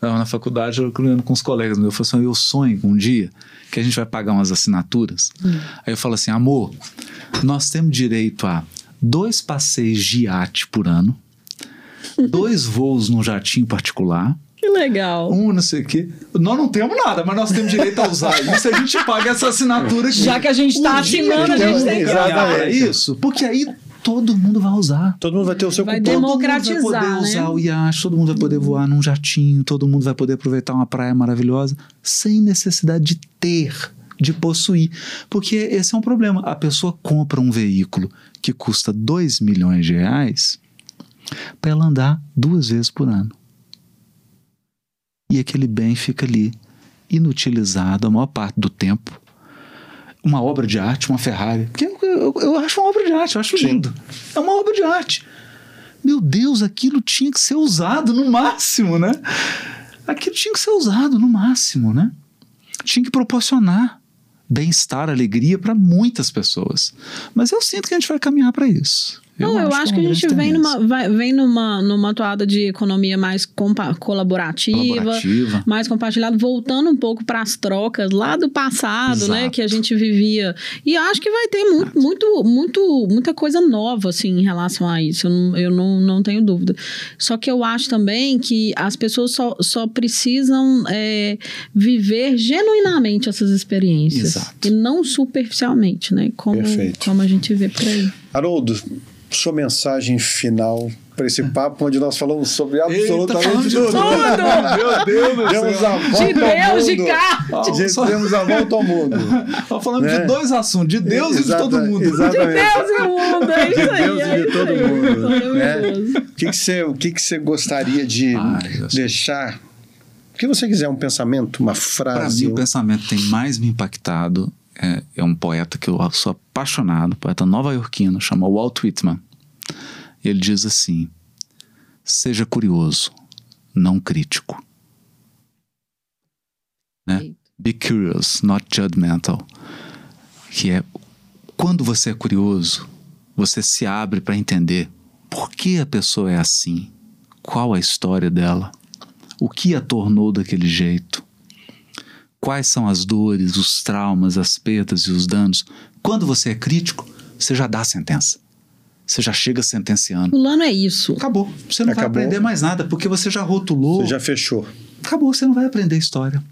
Speaker 3: Na faculdade, eu criando com os colegas meus. Eu falei assim: eu sonho um dia que a gente vai pagar umas assinaturas. Aí eu falo assim: amor, nós temos direito a dois passeios de iate por ano, *laughs* dois voos num jatinho particular,
Speaker 2: Que legal.
Speaker 3: um não sei o quê. Nós não temos nada, mas nós temos direito a usar *laughs* isso. A gente paga essa assinatura aqui.
Speaker 2: Já que a gente está assinando, a gente tem que
Speaker 3: para isso, porque aí todo mundo vai usar.
Speaker 1: Todo mundo vai ter o seu
Speaker 2: Vai
Speaker 1: cupom.
Speaker 2: demo-
Speaker 3: Todo mundo vai
Speaker 2: Democratizar,
Speaker 3: poder
Speaker 2: né?
Speaker 3: usar o iate, todo mundo vai poder voar num jatinho, todo mundo vai poder aproveitar uma praia maravilhosa sem necessidade de ter, de possuir. Porque esse é um problema. A pessoa compra um veículo que custa 2 milhões de reais para ela andar duas vezes por ano. E aquele bem fica ali, inutilizado a maior parte do tempo. Uma obra de arte, uma Ferrari. Que eu, eu, eu acho uma obra de arte, eu acho
Speaker 1: Sim.
Speaker 3: lindo. É uma obra de arte. Meu Deus, aquilo tinha que ser usado no máximo, né? Aquilo tinha que ser usado no máximo, né? Tinha que proporcionar bem-estar, alegria para muitas pessoas. Mas eu sinto que a gente vai caminhar para isso.
Speaker 2: Não, eu acho
Speaker 3: é
Speaker 2: que a gente vem numa, vai- vem numa, numa toada de economia mais colaborativa,
Speaker 3: Colaborativa.
Speaker 2: mais compartilhado, voltando um pouco para as trocas lá do passado, né,
Speaker 3: Exato.
Speaker 2: que a gente vivia. E acho que vai ter muito, muito, muito, muita coisa nova, assim, em relação a isso. Eu não, eu não, não tenho dúvida. Só que eu acho também que as pessoas só, só precisam é, viver genuinamente essas experiências.
Speaker 3: Exato.
Speaker 2: E não superficialmente, né? Como,
Speaker 1: Perfeito.
Speaker 2: como a gente vê por aí.
Speaker 1: Haroldo, sua mensagem final para esse papo onde nós falamos sobre absolutamente
Speaker 3: falando de
Speaker 1: tudo. *laughs*
Speaker 3: Meu Deus do
Speaker 1: Demos a volta
Speaker 2: De
Speaker 1: ao
Speaker 2: Deus, de
Speaker 1: mundo.
Speaker 2: cá!
Speaker 1: De-
Speaker 3: Só-
Speaker 1: Demos a volta ao mundo. *laughs*
Speaker 3: Nós falamos
Speaker 1: Né?
Speaker 3: de dois assuntos, de Deus e de
Speaker 1: Exata-
Speaker 3: todo mundo.
Speaker 1: Exatamente.
Speaker 2: Deus e o mundo, é isso
Speaker 1: De
Speaker 2: aí.
Speaker 1: Deus
Speaker 2: é
Speaker 1: e de
Speaker 2: isso
Speaker 1: todo mundo. né? O que que você, o que que você gostaria de
Speaker 3: Ai,
Speaker 1: deixar? O que você quiser, um pensamento, uma
Speaker 3: Para
Speaker 1: frase.
Speaker 3: mim, o pensamento que tem mais me impactado é, é um poeta que eu sou apaixonado, poeta nova-iorquino, chama Walt Whitman. Ele diz assim: seja curioso, não crítico. Né? Be curious, not judgmental. Que é quando você é curioso, você se abre para entender por que a pessoa é assim, qual a história dela, o que a tornou daquele jeito, quais são as dores, os traumas, as perdas e os danos. Quando você é crítico, você já dá a sentença. Você já chega sentenciando.
Speaker 2: Fulano é isso.
Speaker 3: Acabou. Você não vai
Speaker 1: Acabou.
Speaker 3: aprender mais nada, porque você já rotulou.
Speaker 1: Você já fechou.
Speaker 3: Acabou, você não vai aprender história.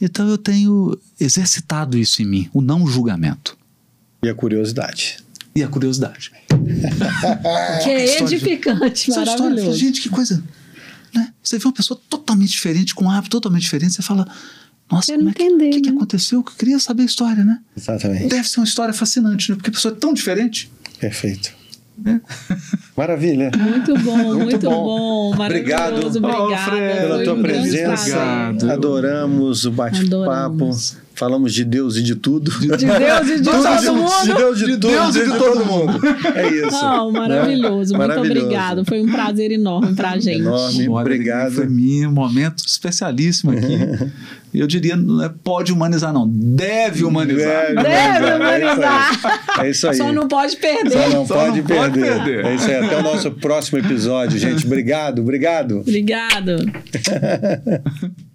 Speaker 3: Então eu tenho exercitado isso em mim, o não julgamento
Speaker 1: E a curiosidade.
Speaker 3: e a curiosidade. *laughs*
Speaker 2: Que é
Speaker 3: de-
Speaker 2: edificante,
Speaker 3: história, fala,
Speaker 2: maravilhoso.
Speaker 3: gente, que coisa. Né? Você vê uma pessoa totalmente diferente, com um hábito totalmente diferente, você fala, nossa,
Speaker 2: Quero
Speaker 3: como é que,
Speaker 2: entender,
Speaker 3: o que, que
Speaker 2: né?
Speaker 3: aconteceu? Eu queria saber a história, né?
Speaker 1: Exatamente.
Speaker 3: Deve ser uma história fascinante, né? Porque a pessoa é tão diferente.
Speaker 1: Perfeito. *laughs* Maravilha.
Speaker 2: Muito bom,
Speaker 1: Muito
Speaker 2: muito,
Speaker 1: bom.
Speaker 2: bom. Maravilhoso.
Speaker 1: Obrigado.
Speaker 3: Fred,
Speaker 1: Pela tua
Speaker 2: um
Speaker 1: presença.
Speaker 3: Obrigado.
Speaker 1: Adoramos o bate-papo. Falamos de Deus e de tudo.
Speaker 2: De Deus e de *laughs* todo mundo.
Speaker 1: De Deus e de,
Speaker 3: De
Speaker 1: tudo,
Speaker 3: Deus e de todo
Speaker 1: mundo. É isso.
Speaker 2: Não, maravilhoso.
Speaker 1: né?
Speaker 2: Muito
Speaker 1: Maravilhoso.
Speaker 2: obrigado. Foi um prazer enorme pra gente.
Speaker 1: Enorme. Obrigado.
Speaker 3: Foi um momento especialíssimo aqui. *laughs* Eu diria, não é pode humanizar, não. Deve humanizar.
Speaker 1: Deve
Speaker 2: Deve
Speaker 1: humanizar.
Speaker 2: humanizar.
Speaker 1: É isso aí.
Speaker 2: Só não pode perder.
Speaker 1: Só não
Speaker 3: Só
Speaker 1: pode
Speaker 3: não pode
Speaker 1: perder.
Speaker 3: perder.
Speaker 1: É isso aí. Até o nosso próximo episódio, gente. Obrigado, obrigado.
Speaker 2: Obrigado. *laughs*